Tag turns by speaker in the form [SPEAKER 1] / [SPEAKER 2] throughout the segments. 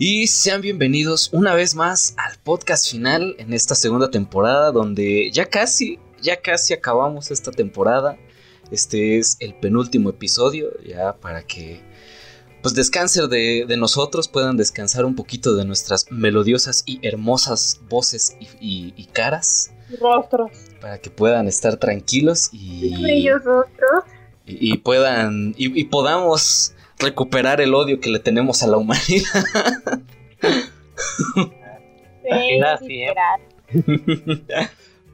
[SPEAKER 1] Y sean bienvenidos una vez más al podcast final en esta segunda temporada donde ya casi, ya casi acabamos esta temporada. Este es el penúltimo episodio ya para que pues descansen de, nosotros, puedan descansar un poquito de nuestras melodiosas y hermosas voces y, caras.
[SPEAKER 2] Rostros.
[SPEAKER 1] Para que puedan estar tranquilos y...
[SPEAKER 3] Bellos rostros.
[SPEAKER 1] Y, puedan... y podamos recuperar el odio que le tenemos a la humanidad.
[SPEAKER 2] Sí,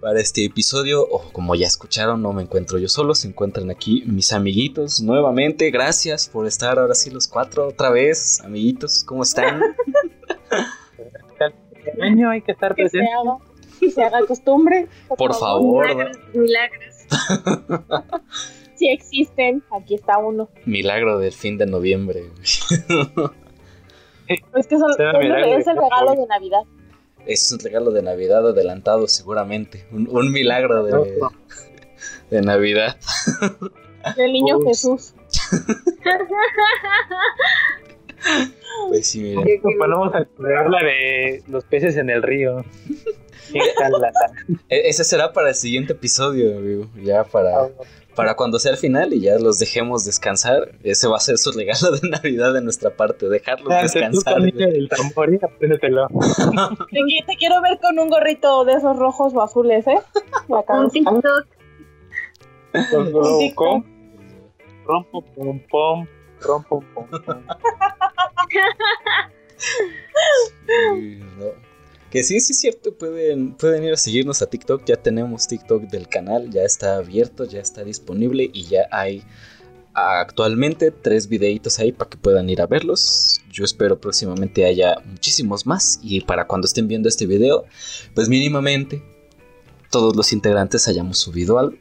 [SPEAKER 1] Para este episodio, como ya escucharon, no me encuentro yo solo, se encuentran aquí mis amiguitos nuevamente. Gracias por estar ahora sí los cuatro otra vez, amiguitos, ¿cómo están?
[SPEAKER 4] El año hay que estar presente.
[SPEAKER 2] Que se haga, costumbre.
[SPEAKER 1] Por, favor.
[SPEAKER 3] milagros.
[SPEAKER 2] Si existen, aquí está uno.
[SPEAKER 1] Milagro del fin de noviembre.
[SPEAKER 2] es que es el regalo de Navidad.
[SPEAKER 1] Es un regalo de Navidad adelantado seguramente. Un, milagro de, de Navidad.
[SPEAKER 2] Del niño Jesús.
[SPEAKER 1] Pues sí, miren.
[SPEAKER 4] Vamos a la de los peces en el río.
[SPEAKER 1] E-, ese será para el siguiente episodio, amigo. Ya para, ah, para cuando sea el final y ya los dejemos descansar. Ese va a ser su regalo de Navidad de nuestra parte, dejarlos ah, descansar.
[SPEAKER 4] El tambor y
[SPEAKER 2] te, quiero ver con un gorrito de esos rojos o azules, ¿eh?
[SPEAKER 3] Un TikTok.
[SPEAKER 4] Un TikTok. Rompo, pom, pom, rompo, pom, pom.
[SPEAKER 1] no. Que sí, sí es cierto, pueden, pueden ir a seguirnos a TikTok. Ya tenemos TikTok del canal, ya está abierto, ya está disponible y ya hay actualmente tres videitos ahí para que puedan ir a verlos. Yo espero próximamente haya muchísimos más y para cuando estén viendo este video, pues mínimamente todos los integrantes hayamos subido algo.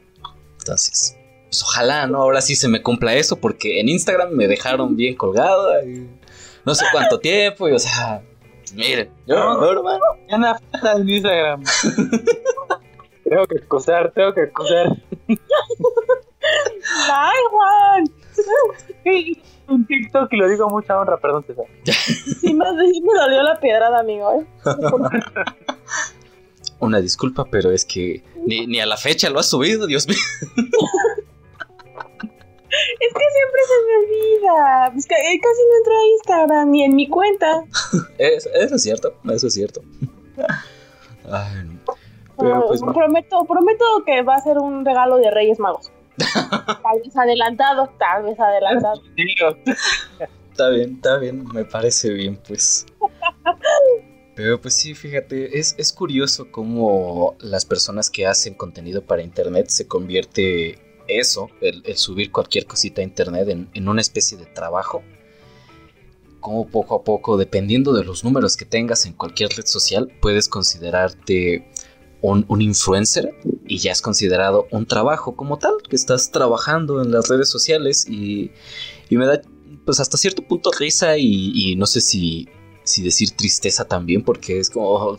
[SPEAKER 1] Entonces, pues ojalá, ¿no? Ahora sí se me cumpla eso porque en Instagram me dejaron bien colgado. no sé cuánto tiempo y o sea, Miren, yo, no, hermano.
[SPEAKER 4] Ya nada en Instagram. tengo que acusar, tengo que acusar.
[SPEAKER 2] ¡Ay, Juan!
[SPEAKER 4] Un TikTok y lo digo mucha honra, perdón, César.
[SPEAKER 2] Sí, me, me dolió la piedrada, amigo. ¿eh?
[SPEAKER 1] Una disculpa, pero es que ni, ni a la fecha lo has subido, Dios mío.
[SPEAKER 2] Es que siempre se me olvida. Es que eh, casi no entro a Instagram ni en mi cuenta.
[SPEAKER 1] eso, es cierto, eso es cierto. Ay,
[SPEAKER 2] pues, prometo, prometo que va a ser un regalo de Reyes Magos. tal vez adelantado, tal vez adelantado.
[SPEAKER 1] está bien, está bien, me parece bien, pues. Pero pues sí, fíjate, es, es curioso cómo las personas que hacen contenido para internet se convierte eso, el, subir cualquier cosita a internet en, una especie de trabajo, como poco a poco, dependiendo de los números que tengas en cualquier red social, puedes considerarte un, influencer y ya es considerado un trabajo como tal, que estás trabajando en las redes sociales y, me da pues hasta cierto punto risa y, no sé si, si decir tristeza también porque es como...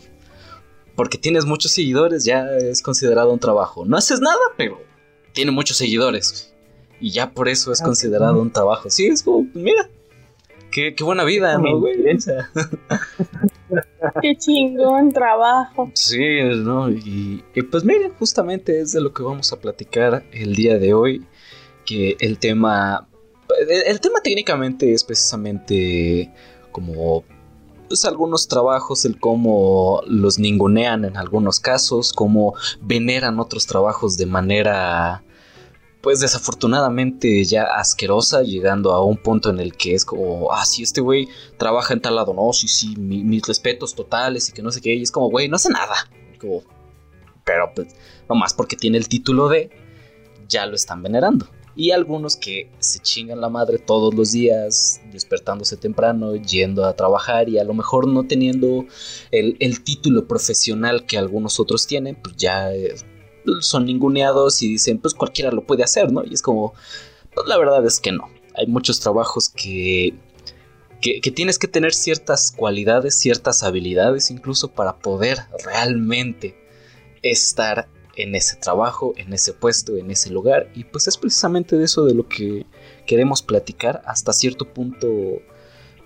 [SPEAKER 1] Porque tienes muchos seguidores, ya es considerado un trabajo. No haces nada, pero tiene muchos seguidores. Y ya por eso es ah, considerado un trabajo. Sí, es como, mira, qué, buena vida, ¿no, güey?
[SPEAKER 2] qué chingón trabajo.
[SPEAKER 1] Sí, ¿no? Y, pues miren, justamente es de lo que vamos a platicar el día de hoy. Que el tema. El, tema técnicamente es precisamente como pues algunos trabajos, el cómo los ningunean en algunos casos, cómo veneran otros trabajos de manera pues desafortunadamente ya asquerosa, llegando a un punto en el que es como, ah, sí, este güey trabaja en tal lado, no, sí, sí, mis respetos totales y que no sé qué, y es como, güey, no hace nada. Como, pero pues, nomás porque tiene el título de, ya lo están venerando. y algunos que se chingan la madre todos los días, despertándose temprano, yendo a trabajar y a lo mejor no teniendo el, el título profesional que algunos otros tienen, pues ya eh, son ninguneados y dicen, pues cualquiera lo puede hacer, ¿no? Y es como, pues la verdad es que no. Hay muchos trabajos que, que, que tienes que tener ciertas cualidades, ciertas habilidades incluso para poder realmente estar en ese trabajo, en ese puesto, en ese lugar. Y pues es precisamente de eso de lo que queremos platicar hasta cierto punto.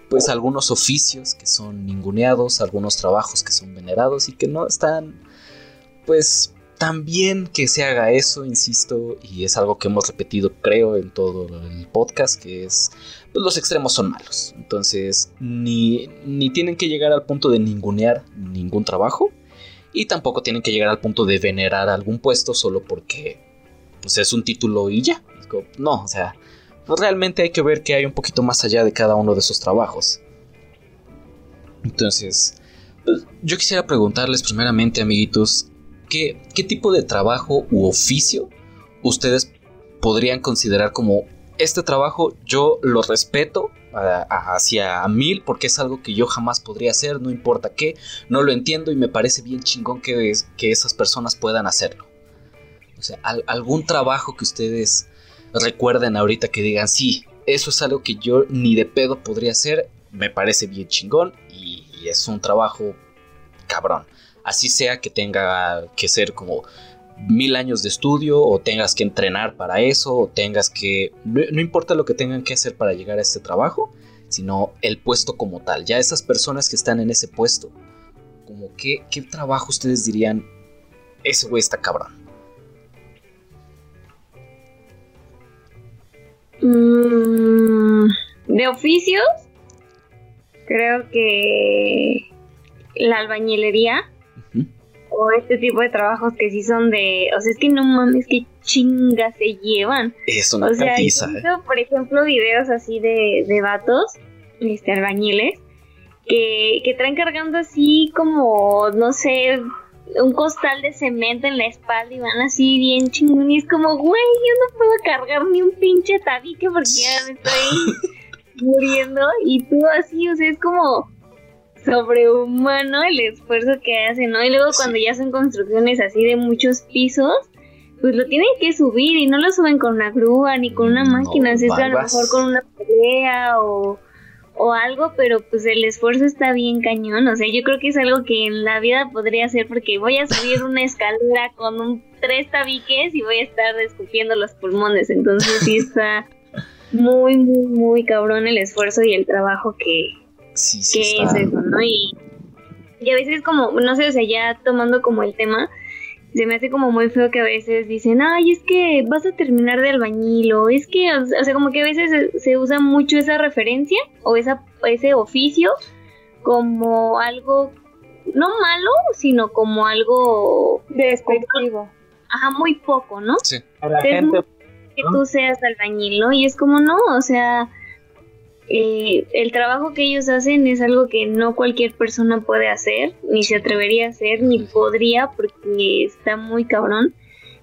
[SPEAKER 1] Pues algunos oficios que son ninguneados, algunos trabajos que son venerados y que no están, pues, tan bien que se haga eso, insisto, y es algo que hemos repetido, creo, en todo el podcast, que es, pues los extremos son malos. Entonces, ni, ni tienen que llegar al punto de ningunear ningún trabajo, y tampoco tienen que llegar al punto de venerar algún puesto solo porque pues es un título y ya. No, o sea, realmente hay que ver que hay un poquito más allá de cada uno de esos trabajos. Entonces, pues, yo quisiera preguntarles primeramente, amiguitos, ¿qué, ¿qué tipo de trabajo u oficio ustedes podrían considerar como este trabajo yo lo respeto hacia mil porque es algo que yo jamás podría hacer, no importa qué, no lo entiendo y me parece bien chingón que, que esas personas puedan hacerlo. O sea, algún trabajo que ustedes recuerden ahorita que digan, sí, eso es algo que yo ni de pedo podría hacer, me parece bien chingón y, y es un trabajo cabrón. Así sea que tenga que ser como mil años de estudio o tengas que entrenar para eso o tengas que... No, importa lo que tengan que hacer para llegar a este trabajo, sino el puesto como tal. Ya esas personas que están en ese puesto, como qué, qué trabajo ustedes dirían, ese güey está cabrón.
[SPEAKER 3] Mm, de oficios, creo que la albañilería o este tipo de trabajos que sí son de, o sea, es que no mames, que chingas se llevan.
[SPEAKER 1] Es una
[SPEAKER 3] o sea,
[SPEAKER 1] cantiza, ¿eh?
[SPEAKER 3] por ejemplo, videos así de, de vatos, este, albañiles, que, que traen cargando así como, no sé, un costal de cemento en la espalda y van así bien chingón y es como, güey, yo no puedo cargar ni un pinche tabique porque ya me estoy muriendo y tú así, o sea, es como sobrehumano el esfuerzo que hacen, ¿no? Y luego cuando ya son construcciones así de muchos pisos, pues lo tienen que subir y no lo suben con una grúa ni con una
[SPEAKER 1] No,
[SPEAKER 3] máquina, es que a lo mejor con una pelea o, o algo, pero pues el esfuerzo está bien cañón, o sea, yo creo que es algo que en la vida podría hacer porque voy a subir una escalera con un, tres tabiques y voy a estar escupiendo los pulmones, entonces sí está muy, muy, muy cabrón el esfuerzo y el trabajo que,
[SPEAKER 1] Sí, sí
[SPEAKER 3] que
[SPEAKER 1] está.
[SPEAKER 3] es eso, ¿no? Y, y a veces como, no sé, o sea, ya tomando como el tema, se me hace como muy feo que a veces dicen, ay, es que vas a terminar de albañil, o es que, o sea, como que a veces se, se usa mucho esa referencia o esa, ese oficio como algo, no malo, sino como algo,
[SPEAKER 2] Despectivo.
[SPEAKER 3] ajá, muy poco, ¿no?
[SPEAKER 1] Sí.
[SPEAKER 4] A la
[SPEAKER 3] Es
[SPEAKER 4] gente,
[SPEAKER 3] que
[SPEAKER 4] ¿no?
[SPEAKER 3] tú seas albañil, ¿no? Y es como no, o sea, eh, el trabajo que ellos hacen es algo que no cualquier persona puede hacer, ni se atrevería a hacer, ni podría, porque está muy cabrón.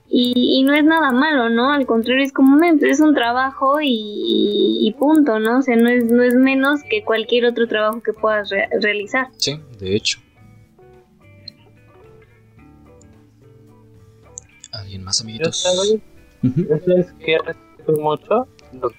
[SPEAKER 3] Y, y no es nada malo, ¿no? Al contrario, es como "Men, es un trabajo y, y punto, ¿no? O sea, no es, no es menos que cualquier otro trabajo que puedas re- realizar.
[SPEAKER 1] Sí, de hecho. ¿Alguien más,
[SPEAKER 4] yo
[SPEAKER 1] amiguitos?
[SPEAKER 4] sabes, yo sabes que respeto mucho, los-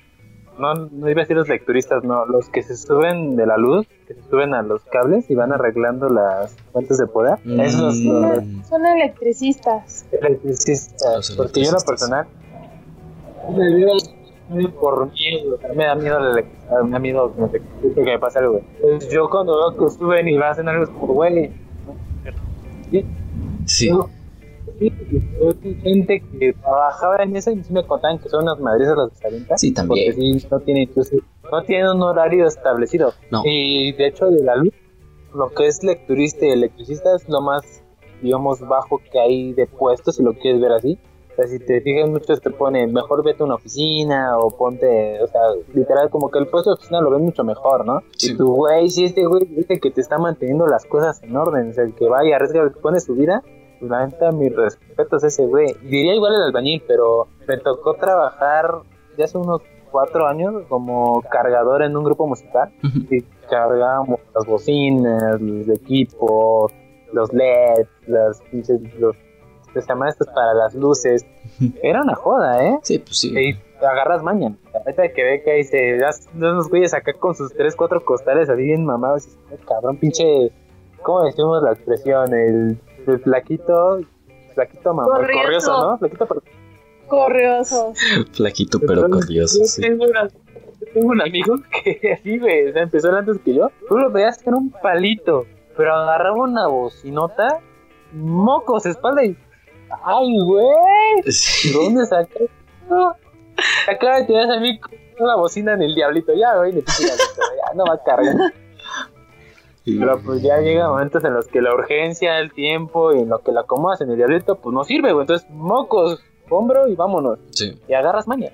[SPEAKER 4] no, no iba a decir los lecturistas, no, los que se suben de la luz, que se suben a los cables y van arreglando las fuentes de poder. Esos
[SPEAKER 1] Mm.
[SPEAKER 4] los
[SPEAKER 2] Son electricistas.
[SPEAKER 4] electricistas,
[SPEAKER 1] Los
[SPEAKER 4] porque yo en lo personal me muy por miedo, me da miedo la electricidad, me da miedo no sé, que me pase algo. güey. Entonces yo cuando veo que suben y hacen algo es como, güey, ¿sí?
[SPEAKER 1] Sí.
[SPEAKER 4] Yo- sí, gente que trabajaba en eso y sí me contaban que son unas madrizas las avientan,
[SPEAKER 1] Sí, también.
[SPEAKER 4] Porque sí, no tienen, entonces, no tienen un horario establecido.
[SPEAKER 1] No.
[SPEAKER 4] Y de hecho, de la luz, lo que es lecturista y electricista es lo más, digamos, bajo que hay de puestos, si lo quieres ver así. O sea, si te fijas, muchos te ponen, mejor vete a una oficina o ponte, o sea, literal, como que el puesto de oficina lo ven mucho mejor, ¿no?
[SPEAKER 1] Sí.
[SPEAKER 4] Y tu güey, si este güey el que te está manteniendo las cosas en orden, o sea, el que va y arriesga, pone su vida, pues la neta, mis respetos a ese güey. Diría igual el albañil, pero me tocó trabajar ya hace unos cuatro años como cargador en un grupo musical y cargábamos las bocinas, los equipos, los LEDs, las pinches- los estos para las luces. Era una joda, ¿eh?
[SPEAKER 1] Sí, pues sí.
[SPEAKER 4] Y agarras mañana. La neta que ve que ahí se unos güeyes acá con sus tres, cuatro costales así bien mamados. Y dices, "Ay, cabrón, pinche. ¿Cómo decimos la expresión? El, el flaquito. Flaquito mamón.
[SPEAKER 3] Corrioso.
[SPEAKER 4] Corrioso, ¿no? Flaquito pero
[SPEAKER 2] Corriosos.
[SPEAKER 1] Flaquito pero curioso,
[SPEAKER 4] Yo
[SPEAKER 1] sí.
[SPEAKER 4] tengo, una- yo tengo un amigo que así, güey, o sea, empezó antes que yo. Tú lo veías que era un palito, pero agarraba una bocinota, mocos, espalda y. ¡Ay, güey! ¿De
[SPEAKER 1] Sí.
[SPEAKER 4] dónde sacas? No. Acaba de tirar a mí con una bocina en el diablito. Ya, güey, le diablito, ya no va a cargar. Pero pues ya llega momentos en los que la urgencia, el tiempo y en lo que la acomodas en el diablito, pues no sirve, güey. Entonces, mocos, hombro y vámonos
[SPEAKER 1] Sí.
[SPEAKER 4] y agarras mañas.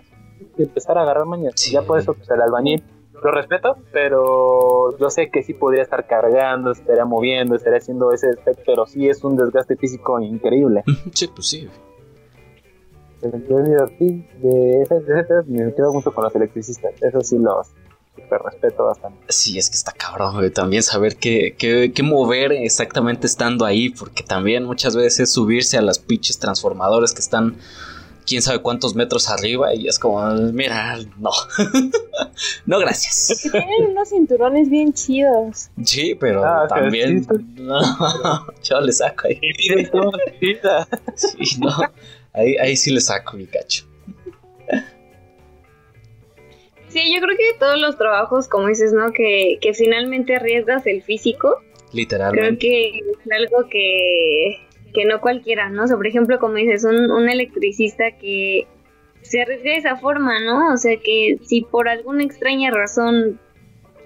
[SPEAKER 4] Y empezar a agarrar mañas.
[SPEAKER 1] Sí.
[SPEAKER 4] Ya por eso, pues el albañil lo respeto, pero yo sé que sí podría estar cargando, estaría moviendo, estaría haciendo ese aspecto, pero sí es un desgaste físico increíble.
[SPEAKER 1] Sí, pues sí.
[SPEAKER 4] Yo, sí, de ese, de ese tema me quedo mucho con los electricistas. Eso sí los super respeto bastante.
[SPEAKER 1] Sí, es que está cabrón, güey. También saber qué, qué, qué mover exactamente estando ahí, porque también muchas veces subirse a las pinches transformadores que están quién sabe cuántos metros arriba y es como, mira, no. no, gracias.
[SPEAKER 2] Que tienen unos cinturones bien chidos.
[SPEAKER 1] Sí, pero
[SPEAKER 4] Ah,
[SPEAKER 1] también. no, yo le saco ahí. Sí, no. Ahí, ahí sí le saco mi cacho.
[SPEAKER 3] Sí, yo creo que todos los trabajos, como dices, ¿no? Que, que finalmente arriesgas el físico, creo
[SPEAKER 1] Literalmente.
[SPEAKER 3] que es algo que, que no cualquiera, ¿no? O sea, por ejemplo, como dices, un, un electricista que se arriesga de esa forma, ¿no? O sea, que si por alguna extraña razón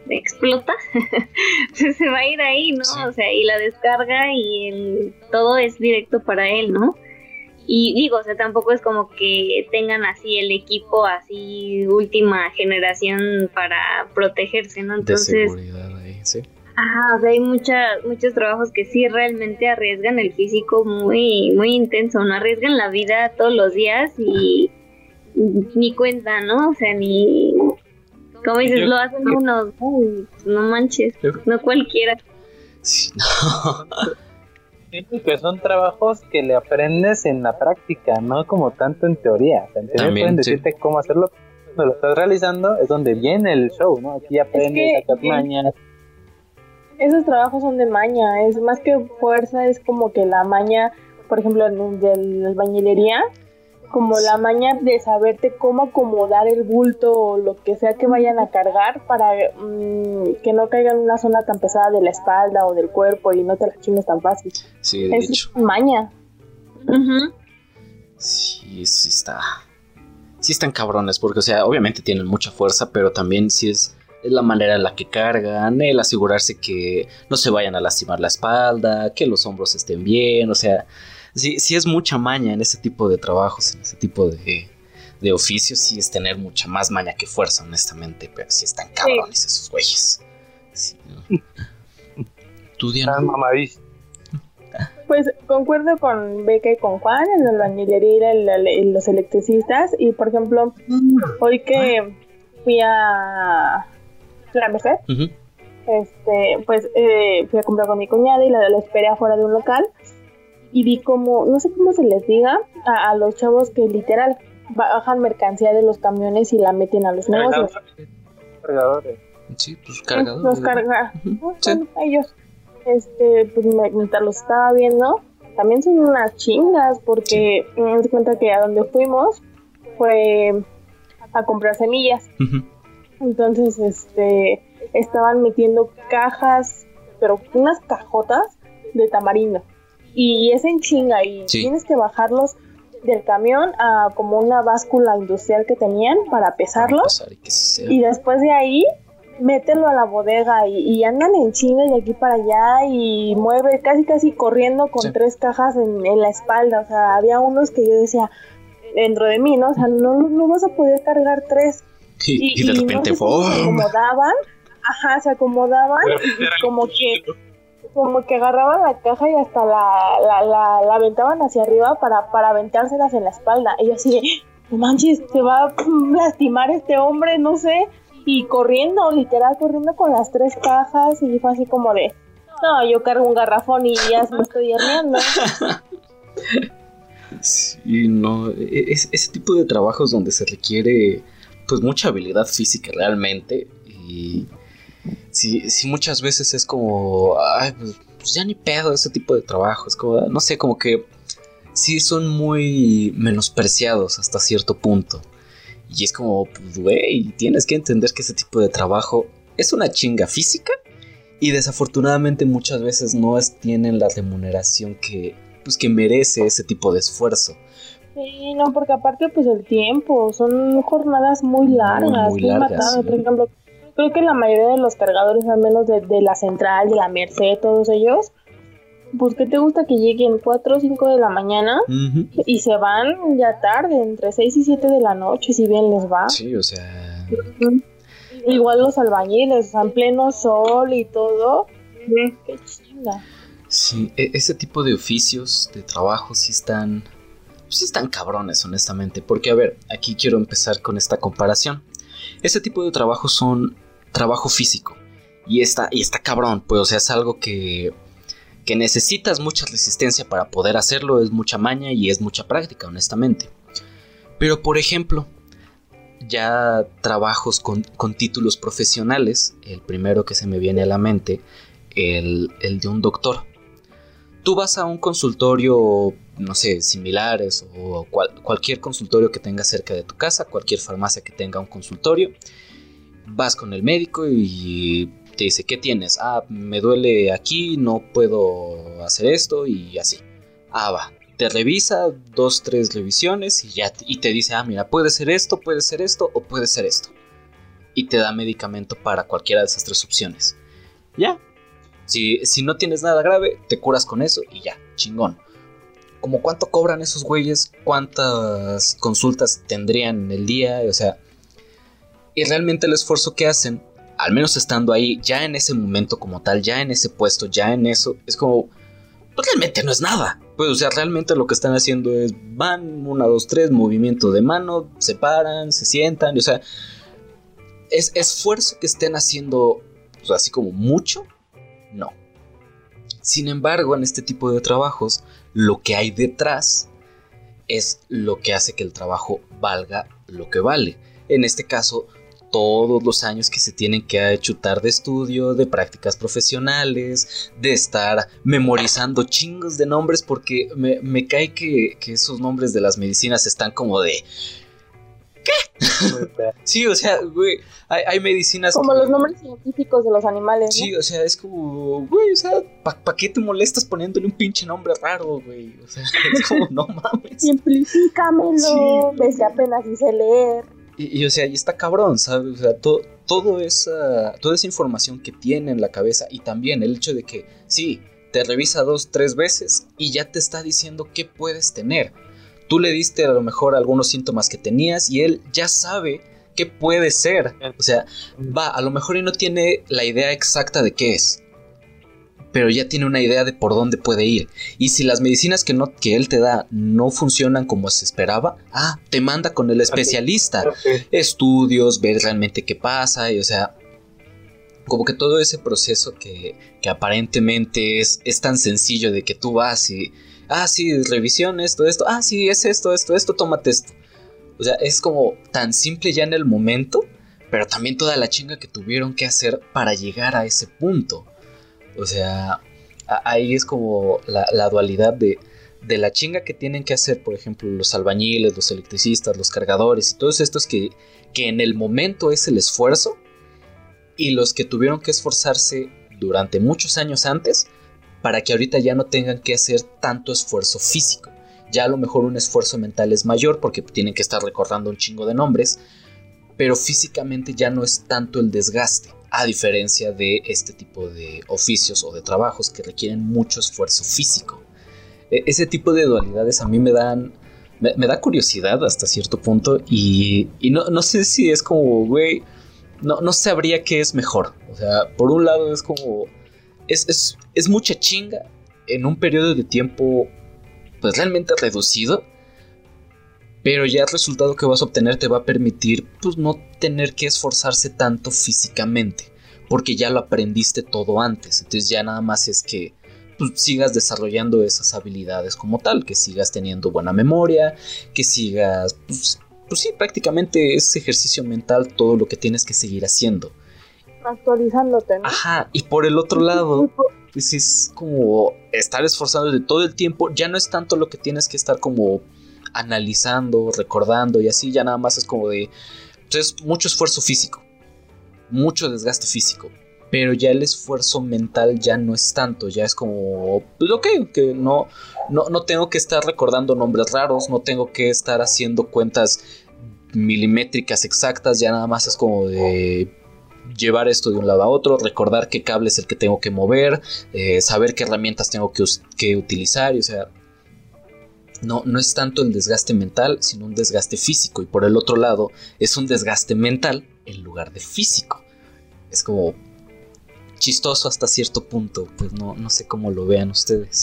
[SPEAKER 3] explota, pues se va a ir ahí, ¿no?
[SPEAKER 1] Sí.
[SPEAKER 3] O sea, y la descarga y el, todo es directo para él, ¿no? Y digo, o sea, tampoco es como que tengan así el equipo así última generación para protegerse, ¿no?
[SPEAKER 1] De
[SPEAKER 3] Entonces,
[SPEAKER 1] seguridad ahí, sí.
[SPEAKER 3] Ajá, o sea, hay mucha, muchos trabajos que sí realmente arriesgan el físico muy, muy intenso, no arriesgan la vida todos los días y ni cuenta, ¿no? O sea, ni, como dices,
[SPEAKER 4] Yo-
[SPEAKER 3] lo hacen unos, uy, no manches, no cualquiera.
[SPEAKER 1] Sí, no.
[SPEAKER 4] Que son trabajos que le aprendes en la práctica, no como tanto en teoría. O sea, en teoría
[SPEAKER 1] También,
[SPEAKER 4] pueden
[SPEAKER 1] sí.
[SPEAKER 4] decirte cómo hacerlo. Cuando lo estás realizando es donde viene el show, ¿no? Aquí aprendes,
[SPEAKER 2] que-
[SPEAKER 4] sacas mañas.
[SPEAKER 2] Esos trabajos son de maña, es más que fuerza, es como que la maña, por ejemplo, de la albañilería, como la maña de saberte cómo acomodar el bulto o lo que sea que vayan a cargar para mm, que no caiga en una zona tan pesada de la espalda o del cuerpo y no te la chingues tan fácil.
[SPEAKER 1] Sí, de
[SPEAKER 2] Es
[SPEAKER 1] hecho.
[SPEAKER 2] maña.
[SPEAKER 3] Ujú.
[SPEAKER 1] Sí, sí está. Sí están cabrones, porque, o sea, obviamente tienen mucha fuerza, pero también sí es, es la manera en la que cargan, el asegurarse que no se vayan a lastimar la espalda, que los hombros estén bien, o sea, sí, sí es mucha maña en ese tipo de trabajos, en ese tipo de, de oficios, sí es tener mucha más maña que fuerza, honestamente, pero sí están cabrones esos güeyes. Sí, ¿no? ¿Tú, Diana?
[SPEAKER 2] Pues concuerdo con Beca y con Juan en la albañilería y los electricistas. Y por ejemplo, hoy que fui a la Merced, este, pues eh, fui a comprar con mi cuñada y la, la esperé afuera de un local. Y vi como, no sé cómo se les diga, a, a los chavos que literal bajan mercancía de los camiones y la meten a los negocios.
[SPEAKER 4] Cargadores.
[SPEAKER 1] Sí, pues cargador.
[SPEAKER 2] Los carga. Bueno, ellos. Este, pues me- mientras los estaba viendo, también son unas chingas, porque me doy cuenta que a donde fuimos fue a comprar semillas. Entonces, este, estaban metiendo cajas, pero unas cajotas de tamarindo. Y es en chinga, y
[SPEAKER 1] Sí.
[SPEAKER 2] tienes que bajarlos del camión a como una báscula industrial que tenían para pesarlos.
[SPEAKER 1] Para y.
[SPEAKER 2] Y después de ahí, mételo a la bodega y, y andan en chinga de aquí para allá y mueve casi casi corriendo con
[SPEAKER 1] Sí.
[SPEAKER 2] tres cajas en, en la espalda. O sea, había unos que yo decía dentro de mí, ¿no? O sea, no, no vas a poder cargar tres.
[SPEAKER 1] Y, y de
[SPEAKER 2] no
[SPEAKER 1] repente
[SPEAKER 2] cómo se
[SPEAKER 1] ¡oh!
[SPEAKER 2] acomodaban, ajá, se acomodaban y como que como que agarraban la caja y hasta la, la, la, la aventaban hacia arriba para, para aventárselas en la espalda. Y así no manches, te va a lastimar este hombre, no sé. Y corriendo, literal, corriendo con las tres cajas. Y fue así como de, no, yo cargo un garrafón y ya me estoy herniando.
[SPEAKER 1] Sí, no, e-, es, ese tipo de trabajos donde se requiere pues mucha habilidad física realmente y sí, sí muchas veces es como, ay, pues, pues ya ni pedo ese tipo de trabajos, como, no sé, como que sí son muy menospreciados hasta cierto punto. Y es como, pues, güey, tienes que entender que ese tipo de trabajo es una chinga física y desafortunadamente muchas veces no es, tienen la remuneración que, pues, que merece ese tipo de esfuerzo.
[SPEAKER 2] Sí, no, porque aparte, pues el tiempo, son jornadas muy largas, muy, largas. Por ejemplo, creo que la mayoría de los cargadores, al menos de, de la central, de la Merced, todos ellos, pues que te gusta que lleguen 4 o 5 de la mañana y se van ya tarde, entre 6 y 7 de la noche, si bien les va.
[SPEAKER 1] Sí, o sea.
[SPEAKER 2] Igual los albañiles, están pleno sol y todo. Qué chinga.
[SPEAKER 1] Sí, e, ese tipo de oficios, de trabajo, sí están. Sí están cabrones, honestamente. Porque, a ver, aquí quiero empezar con esta comparación. Ese tipo de trabajos son trabajo físico. Y está, y está cabrón, pues, o sea, es algo que que necesitas mucha resistencia para poder hacerlo, es mucha maña y es mucha práctica, honestamente. Pero por ejemplo, ya trabajos con, títulos profesionales, el primero que se me viene a la mente, el, de un doctor. Tú vas a un consultorio, no sé, similares o cualquier consultorio que tenga cerca de tu casa, cualquier farmacia que tenga un consultorio, vas con el médico y te dice, ¿qué tienes? Ah, me duele aquí, no puedo hacer esto y así. Ah, va. Te revisa dos, tres revisiones y ya y te dice, ah, mira, puede ser esto, puede ser esto o puede ser esto. Y te da medicamento para cualquiera de esas tres opciones. Ya. Si, si no tienes nada grave, te curas con eso y ya, chingón. Como cuánto cobran esos güeyes, cuántas consultas tendrían en el día, o sea, y realmente el esfuerzo que hacen al menos estando ahí, ya en ese momento como tal, ya en ese puesto, ya en eso, es como, pues realmente no es nada. Pues, o sea, realmente lo que están haciendo es, van, una, dos, tres, movimiento de mano, se paran, se sientan, o sea, es esfuerzo que estén haciendo, pues, así como mucho, no. Sin embargo, en este tipo de trabajos, lo que hay detrás es lo que hace que el trabajo valga lo que vale. En este caso, todos los años que se tienen que chutar de estudio, de prácticas profesionales, de estar memorizando chingos de nombres, porque me, cae que, esos nombres de las medicinas están como de... ¿Qué? sí, o sea, güey, hay, medicinas...
[SPEAKER 2] Como los nombres científicos de los animales.
[SPEAKER 1] Sí, o sea, es como, güey, o sea, ¿para qué te molestas poniéndole un pinche nombre raro, güey? O sea, es como, no mames.
[SPEAKER 2] Simplifícamelo, sí, apenas hice leer.
[SPEAKER 1] Y, o sea, y está cabrón, ¿sabes? O sea, todo esa, toda esa información que tiene en la cabeza y también el hecho de que, sí, te revisa dos, tres veces y ya te está diciendo qué puedes tener. Tú le diste a lo mejor algunos síntomas que tenías y él ya sabe qué puede ser. O sea, va, a lo mejor y no tiene la idea exacta de qué es pero ya tiene una idea de por dónde puede ir. Y si las medicinas que, no, que él te da no funcionan como se esperaba, ah, te manda con el especialista. Estudios, ver realmente qué pasa, y o sea, como que todo ese proceso que, que aparentemente es, es tan sencillo de que tú vas y, ah, sí, revisión, esto, esto, ah, sí, es esto, esto, esto, tómate esto. O sea, es como tan simple ya en el momento, pero también toda la chinga que tuvieron que hacer para llegar a ese punto. O sea, ahí es como la, dualidad de, la chinga que tienen que hacer, por ejemplo, los albañiles, los electricistas, los cargadores y todos estos que, que en el momento es el esfuerzo y los que tuvieron que esforzarse durante muchos años antes para que ahorita ya no tengan que hacer tanto esfuerzo físico. Ya a lo mejor un esfuerzo mental es mayor porque tienen que estar recordando un chingo de nombres, pero físicamente ya no es tanto el desgaste a diferencia de este tipo de oficios o de trabajos que requieren mucho esfuerzo físico. E, ese tipo de dualidades a mí me dan, me, da curiosidad hasta cierto punto y, no, sé si es como, güey, no, no sabría qué es mejor. O sea, por un lado es como, es, es mucha chinga en un periodo de tiempo pues realmente reducido pero ya el resultado que vas a obtener te va a permitir pues no tener que esforzarse tanto físicamente, porque ya lo aprendiste todo antes, entonces ya nada más es que pues, sigas desarrollando esas habilidades como tal, que sigas teniendo buena memoria, que sigas, pues, pues sí, prácticamente es ejercicio mental todo lo que tienes que seguir haciendo.
[SPEAKER 2] Actualizándote, ¿no?
[SPEAKER 1] Ajá, y por el otro lado, pues es como estar esforzándote todo el tiempo, ya no es tanto lo que tienes que estar como analizando, recordando y así, ya nada más es como de, pues es mucho esfuerzo físico, mucho desgaste físico, pero ya el esfuerzo mental ya no es tanto, ya es como, pues ok, que no, no, no tengo que estar recordando nombres raros, no tengo que estar haciendo cuentas milimétricas exactas, ya nada más es como de llevar esto de un lado a otro, recordar qué cable es el que tengo que mover, eh, saber qué herramientas tengo que, que utilizar, y, o sea, no, no es tanto el desgaste mental, sino un desgaste físico, y por el otro lado es un desgaste mental en lugar de físico. Es como chistoso hasta cierto punto, pues no, no sé cómo lo vean ustedes.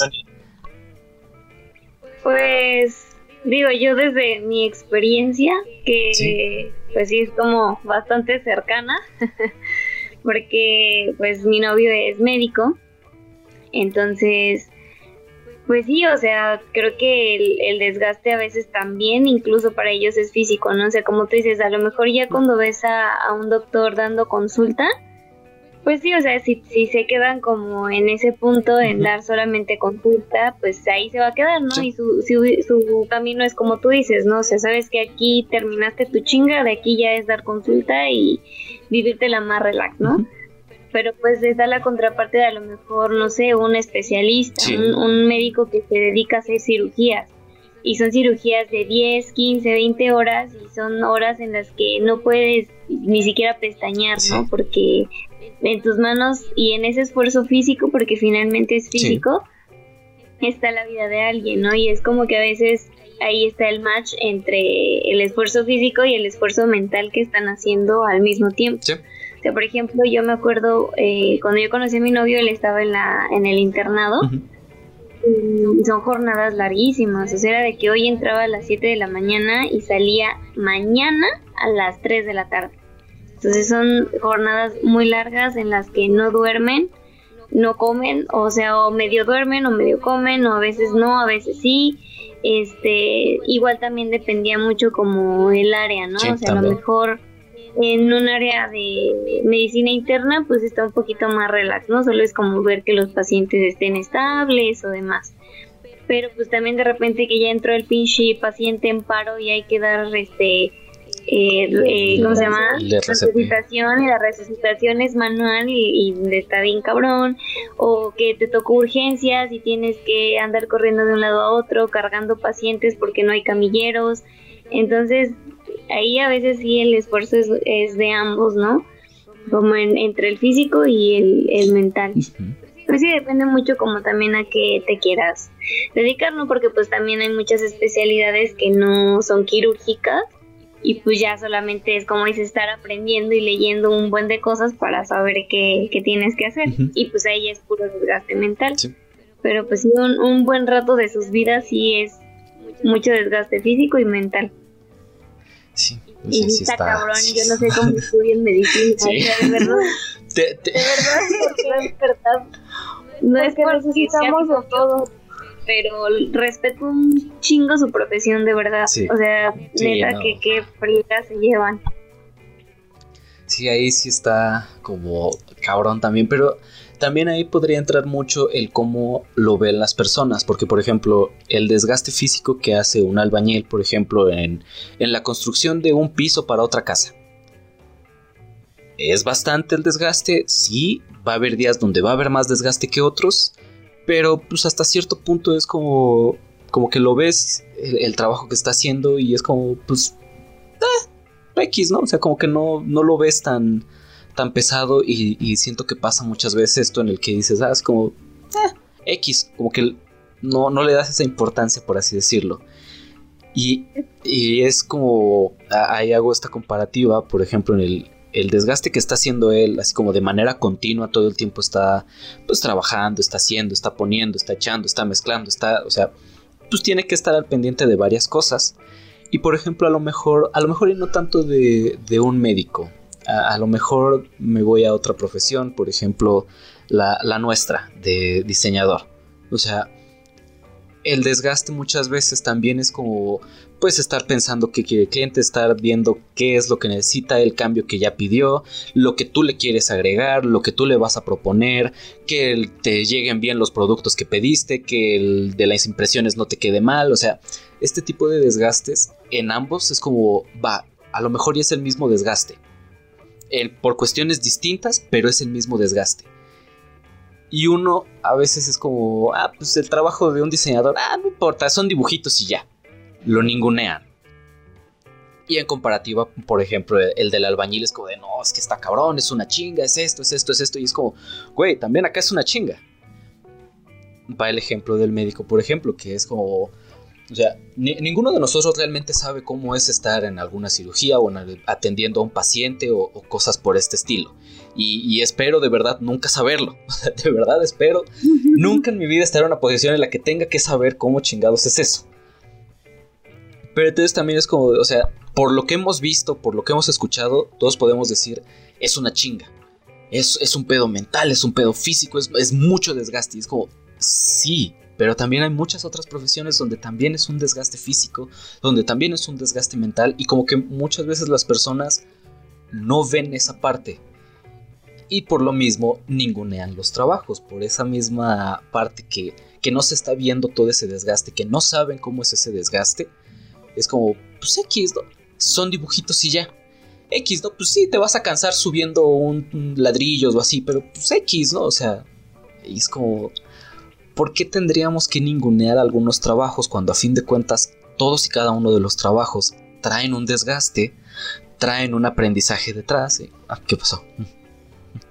[SPEAKER 3] Pues digo, yo desde mi experiencia, que
[SPEAKER 1] Sí.
[SPEAKER 3] pues sí es como bastante cercana, porque pues mi novio es médico, entonces pues sí, o sea, creo que el, el desgaste a veces también, incluso para ellos es físico, ¿no? O sea, como tú dices, a lo mejor ya cuando ves a, a un doctor dando consulta, pues sí, o sea, si, si se quedan como en ese punto en dar solamente consulta, pues ahí se va a quedar, ¿no?
[SPEAKER 1] Sí.
[SPEAKER 3] Y su, su, su camino es como tú dices, ¿no? O sea, sabes que aquí terminaste tu chinga, de aquí ya es dar consulta y vivirte la más relax, ¿no? Pero pues está la contraparte de a lo mejor, no sé, un especialista,
[SPEAKER 1] Sí.
[SPEAKER 3] un, un médico que se dedica a hacer cirugías. Y son cirugías de 10, 15, 20 horas y son horas en las que no puedes ni siquiera pestañear, ¿no? Porque en tus manos y en ese esfuerzo físico, porque finalmente es físico, está la vida de alguien, ¿no? Y es como que a veces ahí está el match entre el esfuerzo físico y el esfuerzo mental que están haciendo al mismo tiempo.
[SPEAKER 1] Sí.
[SPEAKER 3] Sea, por ejemplo, yo me acuerdo eh, cuando yo conocí a mi novio, él estaba en la en el internado. Y son jornadas larguísimas. O sea, era de que hoy entraba a las 7 de la mañana y salía mañana a las 3 de la tarde. Entonces son jornadas muy largas en las que no duermen, no comen, o sea, o medio duermen o medio comen, o a veces no, a veces sí. Este, igual también dependía mucho como el área, ¿no?
[SPEAKER 1] Sí,
[SPEAKER 3] o sea, a lo mejor en un área de medicina interna, pues está un poquito más relax, ¿no? Solo es como ver que los pacientes estén estables o demás. Pero pues también de repente que ya entró el pinche paciente en paro y hay que dar este eh, eh, ¿cómo se llama? Resucitación y la resucitación es manual y, y está bien cabrón. O que te tocó urgencias y tienes que andar corriendo de un lado a otro, cargando pacientes porque no hay camilleros. Entonces, ahí a veces sí el esfuerzo es, es de ambos, ¿no? Como en- entre el físico y el, el mental. Pues sí, depende mucho como también a qué te quieras dedicar, ¿no? Porque pues también hay muchas especialidades que no son quirúrgicas y pues ya solamente es como dices estar aprendiendo y leyendo un buen de cosas para saber qué, qué tienes que hacer y pues ahí es puro desgaste mental.
[SPEAKER 1] Sí.
[SPEAKER 3] Pero pues sí, un, un buen rato de sus vidas sí es mucho desgaste físico y mental.
[SPEAKER 1] Sí, pues
[SPEAKER 3] Y
[SPEAKER 1] sí,
[SPEAKER 3] está,
[SPEAKER 1] está.
[SPEAKER 3] cabrón, yo no sé cómo estudian medicina,
[SPEAKER 1] Sí.
[SPEAKER 3] o sea, de verdad.
[SPEAKER 1] Te- te-
[SPEAKER 3] De verdad, es verdad. No es
[SPEAKER 2] porque necesitamos de todo.
[SPEAKER 3] pero respeto un chingo su profesión de verdad.
[SPEAKER 1] Sí.
[SPEAKER 3] O sea,
[SPEAKER 1] Sí,
[SPEAKER 3] neta
[SPEAKER 1] no.
[SPEAKER 3] que qué se llevan.
[SPEAKER 1] Sí, ahí sí está como cabrón también, pero también ahí podría entrar mucho el cómo lo ven las personas, porque por ejemplo, el desgaste físico que hace un albañil, por ejemplo, en, en la construcción de un piso para otra casa. Es bastante el desgaste, sí, va a haber días donde va a haber más desgaste que otros, pero pues hasta cierto punto es como, como que lo ves el, trabajo que está haciendo y es como, pues, X, ¿no? O sea, como que no, no lo ves tan, tan pesado y, siento que pasa muchas veces esto en el que dices, ah, es como eh, X, como que no, no le das esa importancia, por así decirlo. Y, y es como, ahí hago esta comparativa, por ejemplo, en el, el desgaste que está haciendo él, así como de manera continua, todo el tiempo está pues trabajando, está haciendo, está poniendo, está echando, está mezclando, está, o sea, pues tiene que estar al pendiente de varias cosas. Y por ejemplo, a lo mejor, a lo mejor y no tanto de, de un médico. A, lo mejor me voy a otra profesión, por ejemplo, la, la nuestra, de diseñador. O sea, el desgaste muchas veces también es como pues estar pensando qué quiere el cliente, estar viendo qué es lo que necesita, el cambio que ya pidió, lo que tú le quieres agregar, lo que tú le vas a proponer, que te lleguen bien los productos que pediste, que el de las impresiones no te quede mal, o sea, este tipo de desgastes en ambos es como, va, a lo mejor ya es el mismo desgaste, por cuestiones distintas, pero es el mismo desgaste. Y uno a veces es como, ah, pues el trabajo de un diseñador, ah, no importa, son dibujitos y ya. Lo ningunean. Y en comparativa, por ejemplo, el del albañil es como de, no, es que está cabrón, es una chinga, es esto, es esto, es esto. Y es como, güey, también acá es una chinga. Va el ejemplo del médico, por ejemplo, que es como, o sea, ni, ninguno de nosotros realmente sabe cómo es estar en alguna cirugía o en, atendiendo a un paciente o, o, cosas por este estilo. Y, y, espero de verdad nunca saberlo. de verdad espero nunca en mi vida estar en una posición en la que tenga que saber cómo chingados es eso. Pero entonces también es como, o sea, por lo que hemos visto, por lo que hemos escuchado, todos podemos decir, es una chinga. Es, es un pedo mental, es un pedo físico, es, es mucho desgaste. Y es como, sí, pero también hay muchas otras profesiones donde también es un desgaste físico, donde también es un desgaste mental y como que muchas veces las personas no ven esa parte. Y por lo mismo ningunean los trabajos, por esa misma parte que, que no se está viendo todo ese desgaste, que no saben cómo es ese desgaste. Es como, pues X, ¿no? Son dibujitos y ya. X, ¿no? Pues sí, te vas a cansar subiendo un, un ladrillos o así, pero pues X, ¿no? O sea, es como, ¿por qué tendríamos que ningunear algunos trabajos cuando a fin de cuentas todos y cada uno de los trabajos traen un desgaste, traen un aprendizaje detrás? Ah, ¿Qué pasó?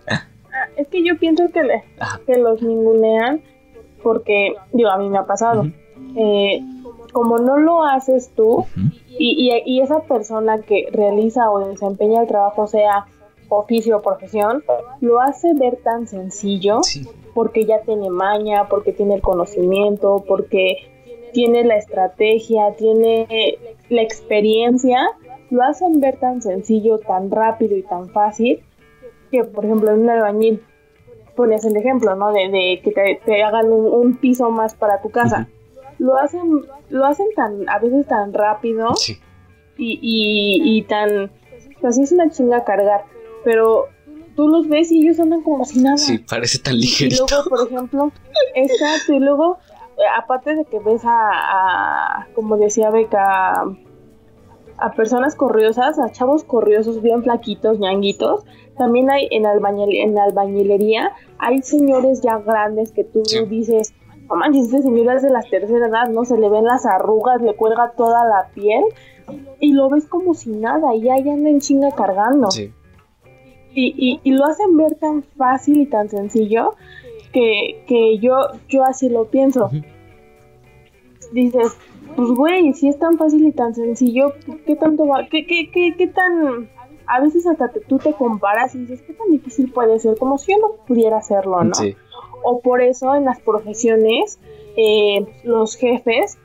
[SPEAKER 2] Ah, es que yo pienso que, le, que, los ningunean porque, digo, a mí me ha pasado. Uh -huh. eh, como no lo haces tú uh -huh. y, y, y esa persona que realiza o desempeña el trabajo, sea oficio o profesión, lo hace ver tan sencillo
[SPEAKER 1] Sí.
[SPEAKER 2] porque ya tiene maña, porque tiene el conocimiento, porque tiene la estrategia, tiene la experiencia, lo hacen ver tan sencillo, tan rápido y tan fácil que, por ejemplo, en un albañil pones el ejemplo, ¿no? De, de que te, te hagan un, un, piso más para tu casa. Lo hacen, lo hacen tan, a veces tan rápido
[SPEAKER 1] Sí.
[SPEAKER 2] y, y, y tan, pues es una chinga cargar, pero tú los ves y ellos andan como si nada.
[SPEAKER 1] Sí, parece tan
[SPEAKER 2] Y
[SPEAKER 1] ligerito.
[SPEAKER 2] luego, por ejemplo, exacto, y luego, eh, aparte de que ves a, a como decía Beca, a personas corriosas, a chavos corriosos bien flaquitos, ñanguitos, también hay en, albañil, en albañilería, hay señores ya grandes que tú
[SPEAKER 1] Sí.
[SPEAKER 2] dices, no manches, este señor es de la tercera edad, ¿no? Se le ven las arrugas, le cuelga toda la piel, y lo ves como si nada, y ahí anda en chinga cargando.
[SPEAKER 1] Sí.
[SPEAKER 2] Y, y, y, lo hacen ver tan fácil y tan sencillo que, que yo, yo así lo pienso. Dices, pues güey, si es tan fácil y tan sencillo, ¿qué tanto va? ¿Qué, qué, qué, qué tan...? A veces hasta te, tú te comparas y dices, ¿qué tan difícil puede ser? Como si yo no pudiera hacerlo, ¿no?
[SPEAKER 1] Sí.
[SPEAKER 2] O por eso en las profesiones eh, los jefes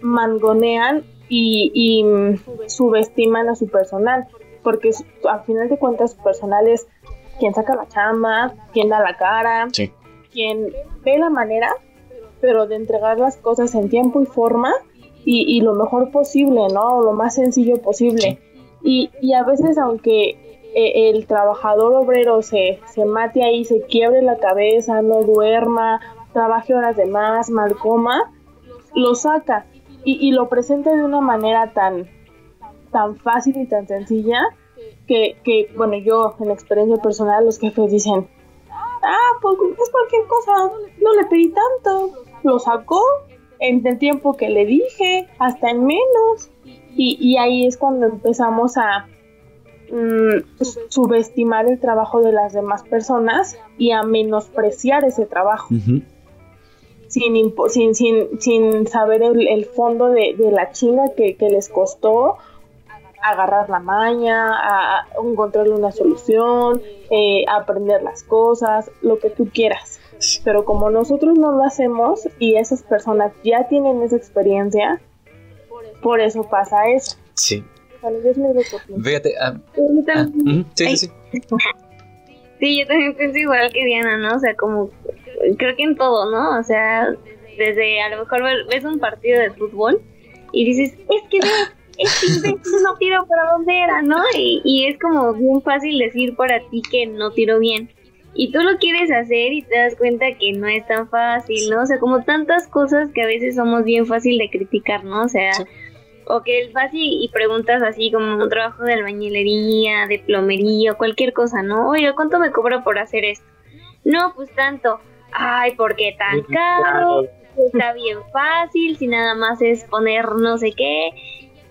[SPEAKER 2] mangonean y, y subestiman a su personal porque al final de cuentas su personal es quien saca la chamba, quien da la cara,
[SPEAKER 1] Sí.
[SPEAKER 2] quien ve la manera, pero de entregar las cosas en tiempo y forma y, y lo mejor posible, ¿no? Lo más sencillo posible. Y, y a veces aunque eh, el trabajador obrero se, se mate ahí, se quiebre la cabeza, no duerma, trabaje horas de más, mal coma, lo saca y, y lo presenta de una manera tan, tan fácil y tan sencilla que, que, bueno, yo en experiencia personal, los jefes dicen, ah, pues es cualquier cosa, no le pedí tanto, lo sacó en el tiempo que le dije, hasta en menos. Y, y ahí es cuando empezamos a mm, subestimar el trabajo de las demás personas y a menospreciar ese trabajo
[SPEAKER 1] Ujú.
[SPEAKER 2] sin, impo- sin, sin, sin saber el, el fondo de, de la chinga que, que les costó agarrar la maña, a, encontrarle una solución, eh, aprender las cosas, lo que tú quieras. Pero como nosotros no lo hacemos y esas personas ya tienen esa experiencia, por eso pasa eso.
[SPEAKER 1] Sí.
[SPEAKER 2] Bueno, yo opinión.
[SPEAKER 1] Fíjate. ah, ah, sí, sí, sí.
[SPEAKER 3] Sí, yo también pienso igual que Diana, ¿no? O sea, como creo que en todo, ¿no? O sea, desde a lo mejor ver- ves un partido de fútbol y dices, es que ve, es que ve, no tiro para donde era, ¿no? Y, y es como bien fácil decir para ti que no tiro bien. Y tú lo quieres hacer y te das cuenta que no es tan fácil, ¿no? O sea, como tantas cosas que a veces somos bien fácil de criticar, ¿no? O sea,
[SPEAKER 1] Sí.
[SPEAKER 3] o que vas y, y preguntas así como un trabajo de albañilería, de plomería, cualquier cosa, ¿no? Oiga, ¿cuánto me cobra por hacer esto? No, pues tanto. Ay, ¿por qué tan caro? Está bien fácil, si nada más es poner no sé qué.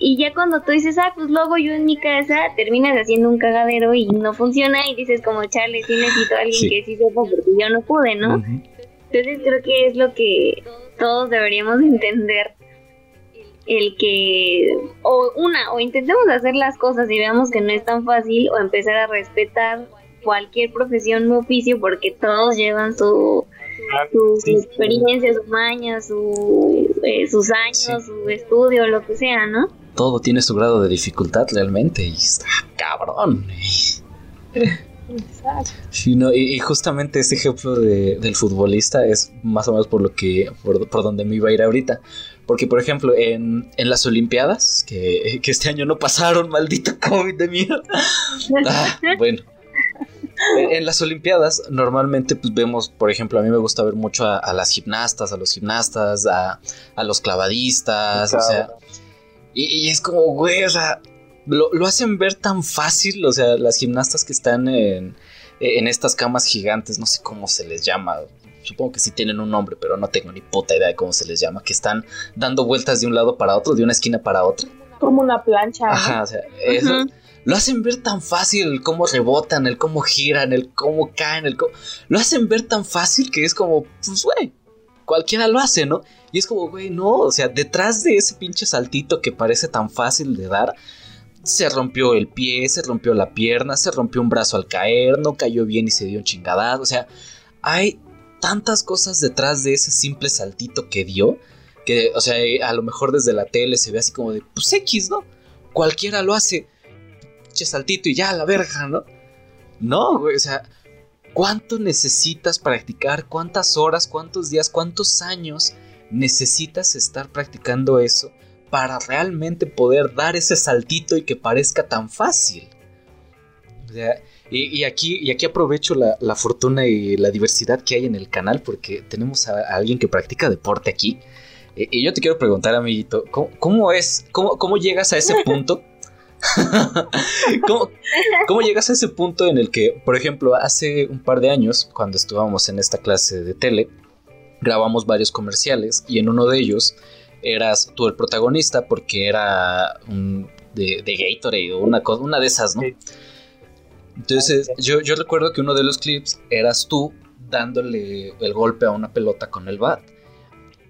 [SPEAKER 3] Y ya cuando tú dices, ah, pues lo hago yo en mi casa, terminas haciendo un cagadero y no funciona y dices como, chale, sí necesito a alguien
[SPEAKER 1] Sí.
[SPEAKER 3] que sí sepa porque yo no pude, ¿no? Entonces creo que es lo que todos deberíamos entender. El que, o una, o intentemos hacer las cosas y veamos que no es tan fácil, o empezar a respetar cualquier profesión u oficio, porque todos llevan su, su,
[SPEAKER 4] Sí,
[SPEAKER 3] su
[SPEAKER 4] sí.
[SPEAKER 3] experiencia, su maña, su, eh, sus años,
[SPEAKER 1] Sí.
[SPEAKER 3] su estudio, lo que sea, ¿no?
[SPEAKER 1] Todo tiene su grado de dificultad realmente y está cabrón.
[SPEAKER 2] Exacto.
[SPEAKER 1] Sí, no, y, y justamente ese ejemplo de- del futbolista es más o menos por lo que por, por donde me iba a ir ahorita. Porque, por ejemplo, en, en las Olimpiadas, que, que este año no pasaron, maldito COVID de mierda. Ah, bueno. En, en las Olimpiadas, normalmente, pues vemos, por ejemplo, a mí me gusta ver mucho a, a las gimnastas, a los gimnastas, a, a los clavadistas, o sea. Y, y es como, güey, o sea, lo, lo hacen ver tan fácil, o sea, las gimnastas que están en, en estas camas gigantes, no sé cómo se les llama. Supongo que sí tienen un nombre, pero no tengo ni puta idea de cómo se les llama. Que están dando vueltas de un lado para otro, de una esquina para otra.
[SPEAKER 2] Como una plancha. ¿no?
[SPEAKER 1] Ajá, o sea, eso, lo hacen ver tan fácil, el cómo rebotan, el cómo giran, el cómo caen, el cómo... Lo hacen ver tan fácil que es como, pues, güey, cualquiera lo hace, ¿no? Y es como, güey, no, o sea, detrás de ese pinche saltito que parece tan fácil de dar, se rompió el pie, se rompió la pierna, se rompió un brazo al caer, no cayó bien y se dio un chingadazo, o sea, hay tantas cosas detrás de ese simple saltito que dio, que, o sea, a lo mejor desde la tele se ve así como de, pues X, ¿no? Cualquiera lo hace, pinche saltito y ya, la verga, ¿no? No, güey, o sea, ¿cuánto necesitas practicar? ¿Cuántas horas, cuántos días, cuántos años necesitas estar practicando eso para realmente poder dar ese saltito y que parezca tan fácil? O sea, y, y aquí, y aquí aprovecho la, la fortuna y la diversidad que hay en el canal porque tenemos a, a alguien que practica deporte aquí. Eh, y yo te quiero preguntar, amiguito, ¿cómo, cómo es, cómo, cómo llegas a ese punto? ¿Cómo, cómo llegas a ese punto en el que, por ejemplo, hace un par de años, cuando estábamos en esta clase de tele, grabamos varios comerciales y en uno de ellos eras tú el protagonista porque era un de, de Gatorade o una, una de esas, ¿no? Entonces, yo, yo recuerdo que uno de los clips eras tú dándole el golpe a una pelota con el bat.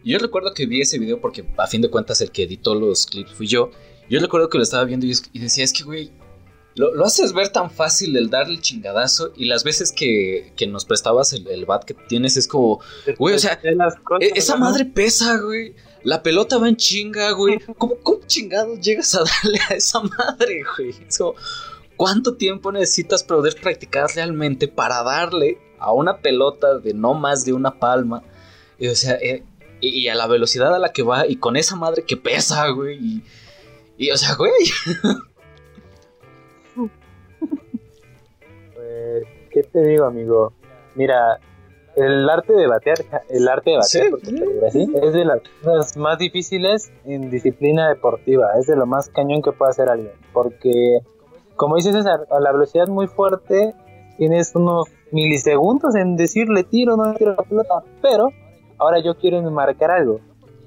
[SPEAKER 1] Yo recuerdo que vi ese video porque a fin de cuentas el que editó los clips fui yo. Yo recuerdo que lo estaba viendo y, decía, es que, güey, lo, lo haces ver tan fácil el darle el chingadazo y las veces que, que nos prestabas el, el bat que tienes es como, Güey, o sea,
[SPEAKER 4] cosas,
[SPEAKER 1] "E- esa
[SPEAKER 4] ¿no?
[SPEAKER 1] madre pesa, güey. La pelota va en chinga, güey. ¿Cómo, cómo chingados llegas a darle a esa madre, güey? Es como, ¿Cuánto tiempo necesitas poder practicar realmente para darle a una pelota de no más de una palma? Y, o sea, eh, y, y a la velocidad a la que va y con esa madre que pesa, güey. Y, y, o sea, güey.
[SPEAKER 4] Pues, ¿qué te digo, amigo? Mira, el arte de batear, el arte de batear,
[SPEAKER 1] Sí.
[SPEAKER 4] porque así, es de las cosas más difíciles en disciplina deportiva, es de lo más cañón que puede hacer alguien, porque, como dices César, a la velocidad muy fuerte tienes unos milisegundos en decirle tiro, no tiro la pelota, pero ahora yo quiero enmarcar algo.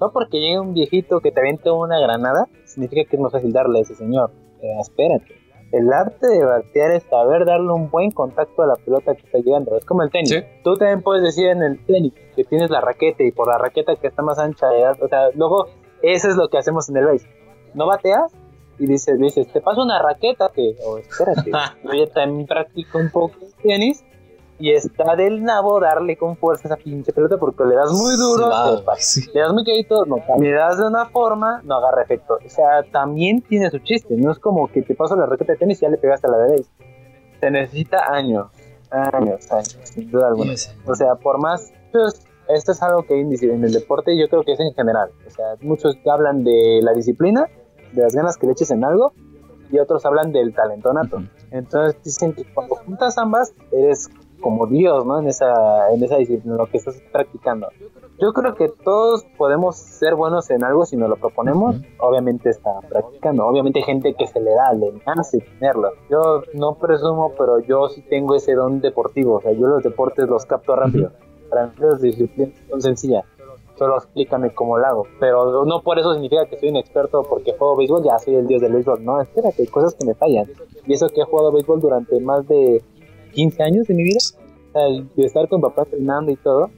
[SPEAKER 4] No porque llegue un viejito que te avienta una granada, significa que es más fácil darle a ese señor. Eh, espérate. El arte de batear es saber darle un buen contacto a la pelota que está llegando. Es como el tenis.
[SPEAKER 1] Sí.
[SPEAKER 4] Tú también puedes decir en el tenis que tienes la raqueta y por la raqueta que está más ancha de edad. O sea, luego eso es lo que hacemos en el base. No bateas y dices, dices, te paso una raqueta que, o espérate, yo ya también practico un poco de tenis y está del nabo darle con fuerza esa pinche pelota porque le das muy duro, pasa.
[SPEAKER 1] sí.
[SPEAKER 4] le das muy quedito, no le das de una forma, no agarra efecto. O sea, también tiene su chiste, no es como que te paso la raqueta de tenis y ya le pegaste a la derecha. Se necesita años, años, años, sin duda alguna.
[SPEAKER 1] Sí, sí.
[SPEAKER 4] O sea, por más. pues, esto es algo que hay en el deporte yo creo que es en general. O sea, muchos hablan de la disciplina, de las ganas que le eches en algo, y otros hablan del talento nato.
[SPEAKER 1] Ujú.
[SPEAKER 4] Entonces dicen que cuando juntas ambas, eres como Dios, ¿no? En esa, en esa disciplina, en lo que estás practicando. Yo creo que todos podemos ser buenos en algo si nos lo proponemos.
[SPEAKER 1] Ujú.
[SPEAKER 4] Obviamente está practicando. Obviamente hay gente que se le da, le nace tenerlo. Yo no presumo, pero yo sí tengo ese don deportivo. O sea, yo los deportes los capto rápido. Para mí las disciplinas son sencillas. Solo explícame cómo lo hago. Pero no por eso significa que soy un experto porque juego béisbol, ya soy el dios del béisbol. No, espérate, hay cosas que me fallan. Y eso que he jugado béisbol durante más de 15 años de mi vida, de estar con papá entrenando y todo,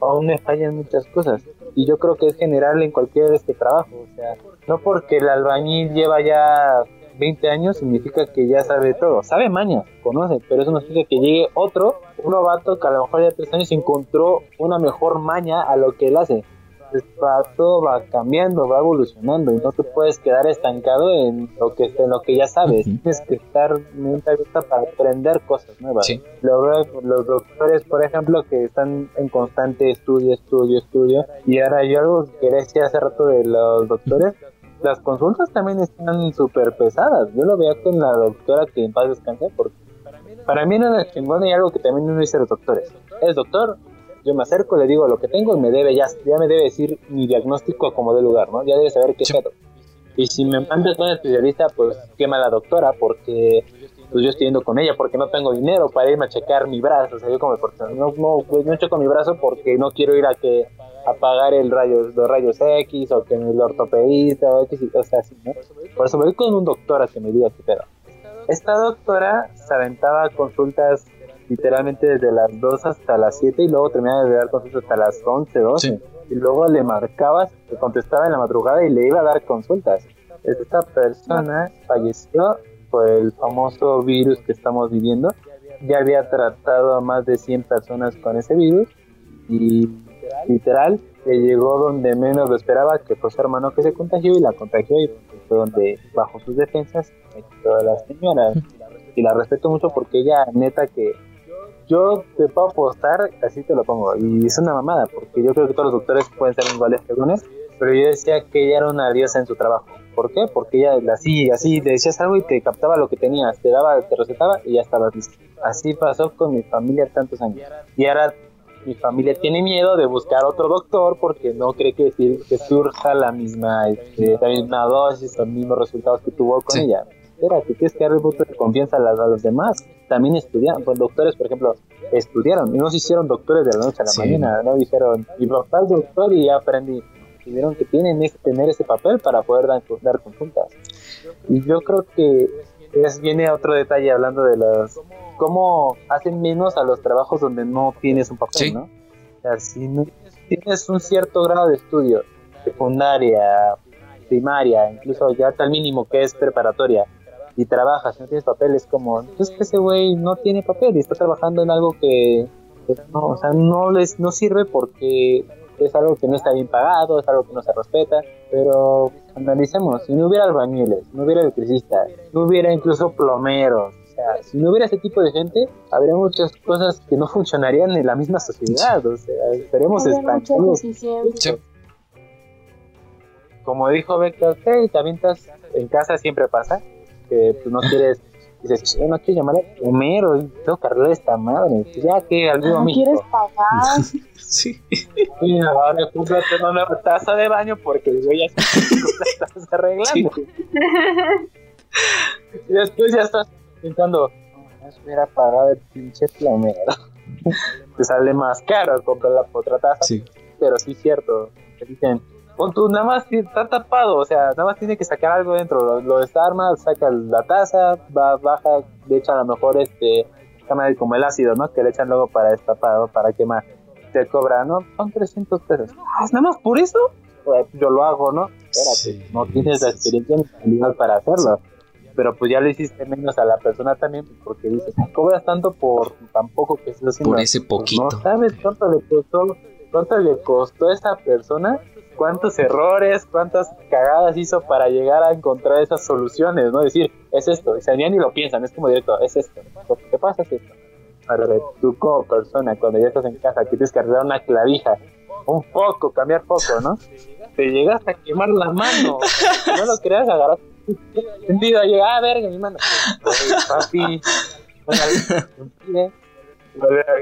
[SPEAKER 4] aún me fallan muchas cosas. Y yo creo que es general en cualquier este trabajo. O sea, no porque el albañil lleva ya 20 años significa que ya sabe todo. Sabe maña, conoce, pero eso no significa que llegue otro, un novato que a lo mejor ya 3 años encontró una mejor maña a lo que él hace. Va- todo va cambiando, va evolucionando y no te puedes quedar estancado en lo que en lo que ya sabes.
[SPEAKER 1] Ujú.
[SPEAKER 4] Tienes que estar mente abierta para aprender cosas nuevas.
[SPEAKER 1] Sí.
[SPEAKER 4] Lo veo con los doctores, por ejemplo, que están en constante estudio, estudio, estudio. Y ahora yo algo que decía hace rato de los doctores, las consultas también están súper pesadas. Yo lo veía con la doctora que en paz descanse, porque para mí no es chingón y algo que también uno dice los doctores. Es doctor, yo me acerco, le digo lo que tengo y me debe ya, ya me debe decir mi diagnóstico como de lugar, ¿no? Ya debe saber qué
[SPEAKER 1] Sí.
[SPEAKER 4] pedo. Y si me mandas con un especialista, pues quema la doctora, porque pues yo estoy yendo con ella, porque no tengo dinero para irme a checar mi brazo. O sea, yo como no, no, pues no checo mi brazo porque no quiero ir a que a pagar el rayo, los rayos X o que el ortopedista o X, o sea, así, ¿no? Por eso me voy con un doctor a que me diga qué pedo. Esta doctora se aventaba consultas literalmente desde las 2 hasta las 7 y luego terminaba de dar consultas hasta las 11, 12.
[SPEAKER 1] Sí.
[SPEAKER 4] Y luego le marcabas, le contestaba en la madrugada y le iba a dar consultas. Esta persona falleció por el famoso virus que estamos viviendo. Ya había tratado a más de 100 personas con ese virus y literal le llegó donde menos lo esperaba, que fue su hermano que se contagió y la contagió y fue donde bajo sus defensas metió a la señora. Y la respeto mucho porque ella neta que yo te puedo apostar, así te lo pongo, y es una mamada, porque yo creo que todos los doctores pueden ser iguales fregones, pero yo decía que ella era una diosa en su trabajo. ¿Por qué? Porque ella así, así, le decías algo y te captaba lo que tenías, te daba, te recetaba y ya estabas listo. Así pasó con mi familia tantos años. Y ahora mi familia tiene miedo de buscar otro doctor porque no cree que, surja la misma, este, la misma dosis, los mismos resultados que tuvo con
[SPEAKER 1] Sí.
[SPEAKER 4] ella. Espérate, tienes que darle un voto de confianza a, las- a los demás. También estudiaron, pues doctores, por ejemplo, estudiaron y no se hicieron doctores de la noche a la
[SPEAKER 1] Sí.
[SPEAKER 4] mañana, no dijeron, papá es doctor y ya aprendí. Tuvieron que tienen que tener ese papel para poder dar, dar consultas. Y yo creo que es, viene otro detalle hablando de los cómo hacen menos a los trabajos donde no tienes un papel,
[SPEAKER 1] Sí.
[SPEAKER 4] ¿no? O sea, si no tienes un cierto grado de estudio, secundaria, primaria, incluso ya hasta el mínimo que es preparatoria, y trabajas, no tienes papel, es como, entonces que ese güey no tiene papel y está trabajando en algo que, que no, o sea, no les no sirve porque es algo que no está bien pagado, es algo que no se respeta, pero analicemos, si no hubiera albañiles, no hubiera electricistas, no hubiera incluso plomeros, o sea, si no hubiera ese tipo de gente, habría muchas cosas que no funcionarían en la misma sociedad, o sea, estaremos estancados.
[SPEAKER 1] Sí.
[SPEAKER 4] Como dijo Beca, ok, te avientas en casa, siempre pasa, que pues, no quieres, dices, "Che, no quiero llamar a Homero, tengo que arreglar esta madre, pues, ya que al vivo
[SPEAKER 2] No
[SPEAKER 4] México.
[SPEAKER 2] quieres pagar.
[SPEAKER 1] Sí.
[SPEAKER 4] Y ahora cómprate una nueva taza de baño porque güey ya está la taza arreglando. Y después ya estás pensando, no, eso hubiera pagado el pinche plomero. Te sale más caro comprar la otra taza,
[SPEAKER 1] Sí.
[SPEAKER 4] pero sí es cierto. Te dicen, tú, nada más está tapado, o sea, nada más tiene que sacar algo dentro. Lo, lo desarma, saca la taza, va, baja, le echa a lo mejor este, como el ácido, ¿no? Que le echan luego para destapar o para quemar. Te cobra, ¿no? Son 300 pesos. Ah, ¿Nada más por eso? Pues, yo lo hago, ¿no? Espérate,
[SPEAKER 1] Sí,
[SPEAKER 4] no tienes la
[SPEAKER 1] sí,
[SPEAKER 4] experiencia ni la habilidad para hacerlo. pero pues ya lo hiciste menos a la persona también, porque dices, cobras tanto por tan poco que estás haciendo.
[SPEAKER 1] Por ese poquito.
[SPEAKER 4] No sabes cuánto le costó, cuánto le costó a esa persona, cuántos errores, cuántas cagadas hizo para llegar a encontrar esas soluciones, ¿no? Decir, es esto, o sea, ya ni lo piensan, es como directo, es esto, lo que pasa es esto. Tú como persona, cuando ya estás en casa, que tienes que arreglar una clavija, un foco, cambiar foco, ¿no? Te llegas a quemar la mano, no lo creas, agarras sentido, llega, ah, verga, mi mano. Papi,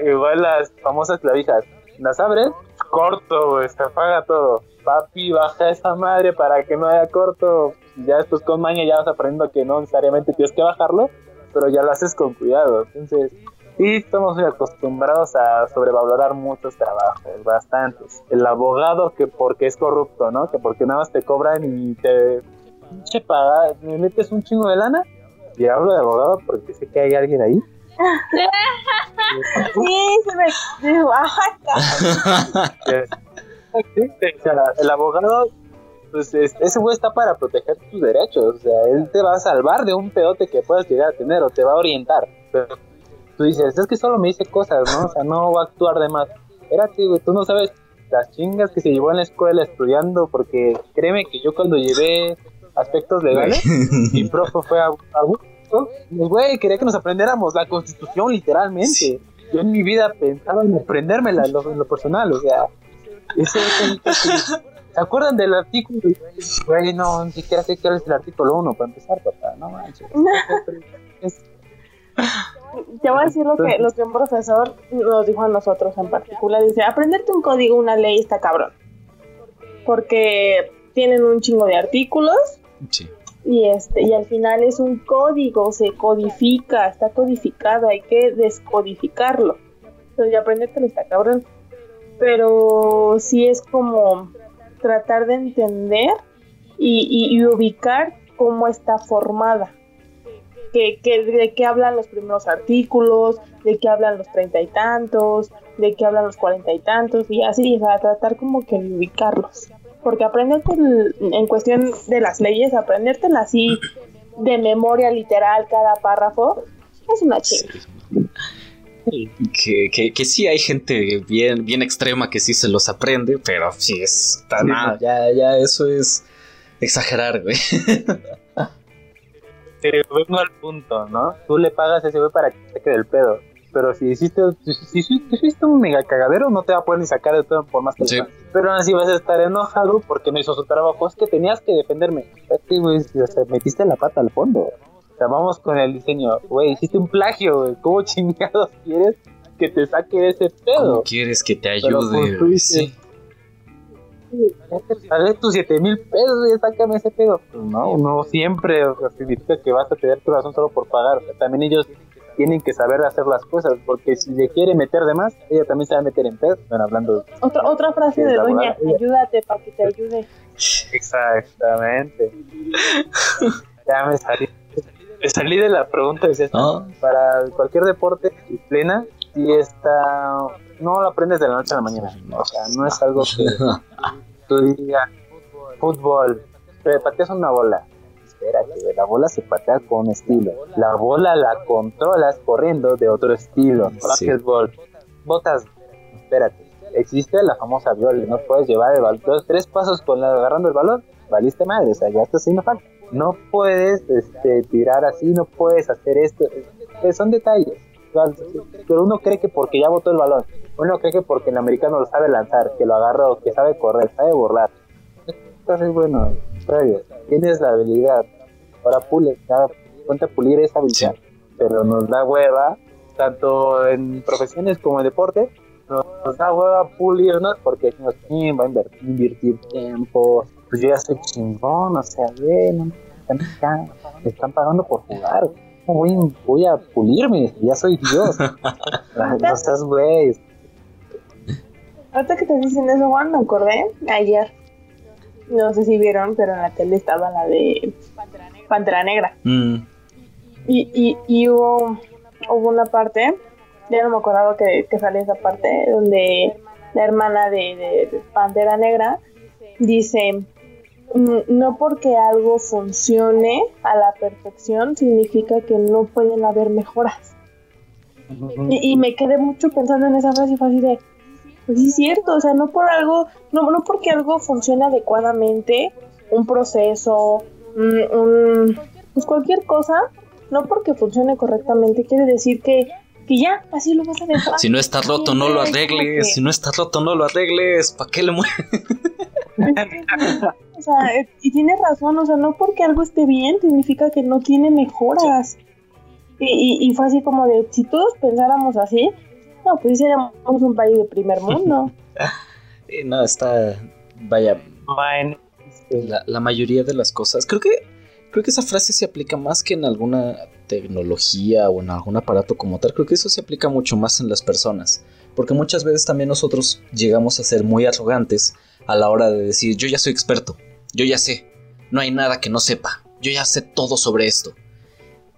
[SPEAKER 4] igual las famosas clavijas, las abres, corto, güey, se apaga todo. Papi, baja esa madre para que no haya corto. Ya después con maña ya vas aprendiendo que no necesariamente tienes que bajarlo, pero ya lo haces con cuidado. Entonces, sí, estamos muy acostumbrados a sobrevalorar muchos trabajos, bastantes. El abogado que porque es corrupto, ¿no? Que porque nada más te cobran y te pinche paga, me metes un chingo de lana y hablo de abogado porque sé que hay alguien ahí.
[SPEAKER 2] sí, se me dijo,
[SPEAKER 4] el abogado, pues ese güey está para proteger tus derechos. O sea, él te va a salvar de un pedote que puedas llegar a tener o te va a orientar. Pero tú dices, es que solo me dice cosas, ¿no? O sea, no va a actuar de más. Espérate, güey, tú no sabes las chingas que se llevó en la escuela estudiando, porque créeme que yo cuando llevé aspectos legales, mi profe fue a, a gusto, pues, güey, quería que nos aprendiéramos la constitución literalmente. Yo en mi vida pensaba en aprendérmela en lo, en lo personal, o sea, ese, ¿Se acuerdan del artículo? Güey, no, ni siquiera sé qué es el artículo 1 para empezar, papá, no manches.
[SPEAKER 2] Te voy a decir lo que, lo que un profesor nos dijo a nosotros en particular. Dice, aprenderte un código, una ley está cabrón. Porque tienen un chingo de artículos.
[SPEAKER 1] Sí.
[SPEAKER 2] Y, este, y al final es un código, se codifica, está codificado, hay que descodificarlo. Entonces ya aprendértelo está cabrón. Pero sí es como tratar de entender y, y- ubicar cómo está formada. Que, que- de qué hablan los primeros artículos, de qué hablan los treinta y tantos, de qué hablan los cuarenta y tantos, y así, o sea, tratar como que de ubicarlos. Porque aprenderte el- en cuestión de las leyes, aprendértela así de memoria literal cada párrafo, es una chinga.
[SPEAKER 1] Que, que, que sí hay gente bien, bien extrema que sí se los aprende, pero sí está
[SPEAKER 4] Sí,
[SPEAKER 1] nada, ya, ya eso es exagerar, güey.
[SPEAKER 4] Pero vengo al punto, ¿no? Tú le pagas a ese güey para que te quede el pedo. Pero si hiciste, si, hiciste un mega cagadero, no te va a poder ni sacar de todo por más que
[SPEAKER 1] Sí.
[SPEAKER 4] le pagues. Pero aún así vas a estar enojado porque no hizo su trabajo. Es que tenías que defenderme. Es que, güey, o sea, metiste la pata al fondo. O sea, vamos con el diseño. Güey, hiciste un plagio, güey. ¿Cómo chingados quieres que te saque de ese
[SPEAKER 1] ¿Cómo
[SPEAKER 4] pedo?
[SPEAKER 1] quieres que te ayude? güey? Sí.
[SPEAKER 4] Pagué tus 7 mil pesos y sácame ese pedo. Pues no, no siempre o sea, significa que vas a tener tu razón solo por pagar. O sea, también ellos tienen que saber hacer las cosas, porque si le quiere meter de más, ella también se va a meter en pedo. Bueno, hablando
[SPEAKER 2] Otra, otra frase de doña, ayúdate para que te ayude.
[SPEAKER 4] Exactamente. ya me salí. Me salí de la pregunta de esta.
[SPEAKER 1] Ah.
[SPEAKER 4] Para cualquier deporte plena, si está. No lo aprendes de la noche a la mañana. O sea, no es algo que tú digas fútbol, pero pateas una bola. Espérate, la bola se patea con estilo. La bola la controlas corriendo de otro estilo.
[SPEAKER 1] Sí.
[SPEAKER 4] Básquetbol, botas. Espérate, existe la famosa viola. No puedes llevar el balón dos, tres pasos con la, agarrando el balón. Valiste madre, o sea, ya estás haciendo falta. No puedes este, tirar así, no puedes hacer esto. Eh, Son detalles. Pero uno cree que porque ya botó el balón, uno cree que porque el americano lo sabe lanzar, que lo agarra que sabe correr, sabe borrar. Entonces, bueno, previo, tienes la habilidad. Ahora pule, ya ponte a pulir esa habilidad. Pero nos da hueva, tanto en profesiones como en deporte, nos, nos da hueva pulirnos porque decimos, "Sí, va a invertir, invertir tiempo, pues yo ya soy chingón, o sea, ve, no me están, ya- me están pagando por jugar. ¿Cómo Voy, voy a pulirme, ya soy Dios. no seas güey.
[SPEAKER 2] Ahorita que te dicen eso, Juan, me acordé ayer. No sé si vieron, pero en la tele estaba la de Pantera Negra.
[SPEAKER 1] Mm,
[SPEAKER 2] Y, y, y hubo, hubo una parte, ya no me acordaba que, que salía esa parte, donde la hermana de, de- de Pantera Negra dice mm, no porque algo funcione a la perfección significa que no pueden haber mejoras. Y, y me quedé mucho pensando en esa frase y fue así de, pues sí es cierto, o sea, no por algo, no, no porque algo funcione adecuadamente, un proceso, mm, un, pues cualquier cosa, no porque funcione correctamente quiere decir que, que ya, así lo vas a dejar.
[SPEAKER 1] Si no está roto, no lo arregles. Si no está roto, no lo arregles. ¿Para qué le mueves?
[SPEAKER 2] O sea, eh, y tienes razón, o sea, no porque algo esté bien significa que no tiene mejoras. Y, y, y fue así como de, si todos pensáramos así, no, pues sí seríamos un país de primer mundo.
[SPEAKER 1] No, está. Vaya,
[SPEAKER 4] Bueno,
[SPEAKER 1] la, la mayoría de las cosas. Creo que. Creo que esa frase se aplica más que en alguna tecnología o en algún aparato como tal. Creo que eso se aplica mucho más en las personas. Porque muchas veces también nosotros llegamos a ser muy arrogantes a la hora de decir, yo ya soy experto, yo ya sé, no hay nada que no sepa, yo ya sé todo sobre esto.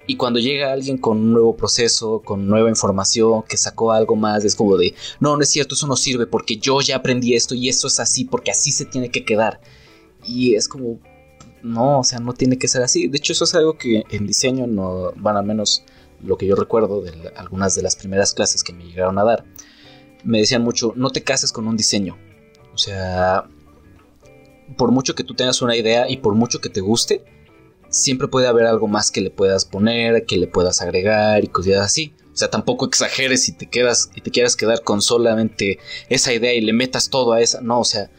[SPEAKER 1] Y cuando llega alguien con un nuevo proceso, con nueva información, que sacó algo más, es como de, no, no es cierto, eso no sirve porque yo ya aprendí esto y esto es así porque así se tiene que quedar. Y es como, no, o sea, no tiene que ser así. De hecho, eso es algo que en diseño no van al menos lo que yo recuerdo de algunas de las primeras clases que me llegaron a dar. Me decían mucho, no te cases con un diseño. O sea, por mucho que tú tengas una idea y por mucho que te guste, siempre puede haber algo más que le puedas poner, que le puedas agregar y cosas así. O sea, tampoco exageres y te quedas y te quieras quedar con solamente esa idea y le metas todo a esa. No, o sea,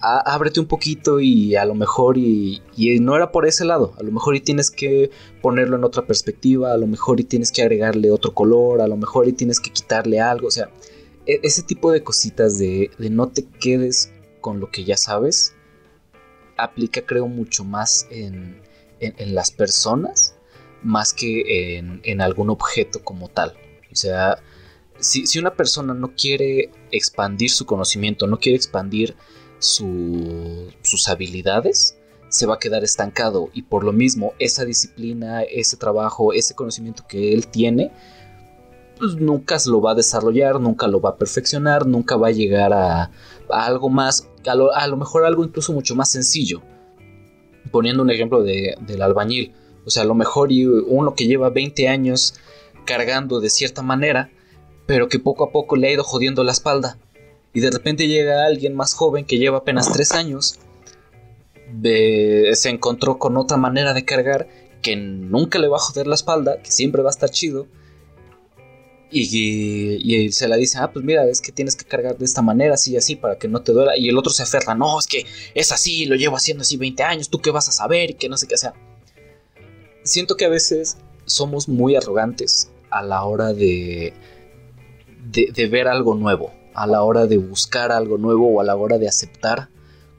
[SPEAKER 1] ábrete un poquito y a lo mejor y, y no era por ese lado. A lo mejor y tienes que ponerlo en otra perspectiva, a lo mejor y tienes que agregarle otro color, a lo mejor y tienes que quitarle algo. O sea, e- ese tipo de cositas de, de no te quedes con lo que ya sabes aplica creo mucho más en, en- las personas más que en, en algún objeto como tal. O sea, si, si una persona no quiere expandir su conocimiento, no quiere expandir su- sus habilidades, se va a quedar estancado y por lo mismo esa disciplina, ese trabajo, ese conocimiento que él tiene, pues nunca se lo va a desarrollar, nunca lo va a perfeccionar, nunca va a llegar a, a algo más, a lo, a lo mejor algo incluso mucho más sencillo. Poniendo un ejemplo de- del albañil, o sea, a lo mejor uno que lleva 20 años cargando de cierta manera, pero que poco a poco le ha ido jodiendo la espalda. Y de repente llega alguien más joven que lleva apenas 3 años, se encontró con otra manera de cargar que nunca le va a joder la espalda, que siempre va a estar chido. Y, y se la dice, ah, pues mira, es que tienes que cargar de esta manera, así y así, para que no te duela. Y el otro se aferra, no, es que es así, lo llevo haciendo así 20 años, tú qué vas a saber y que no sé qué sea. Siento que a veces somos muy arrogantes a la hora de, de, de ver algo nuevo, a la hora de buscar algo nuevo o a la hora de aceptar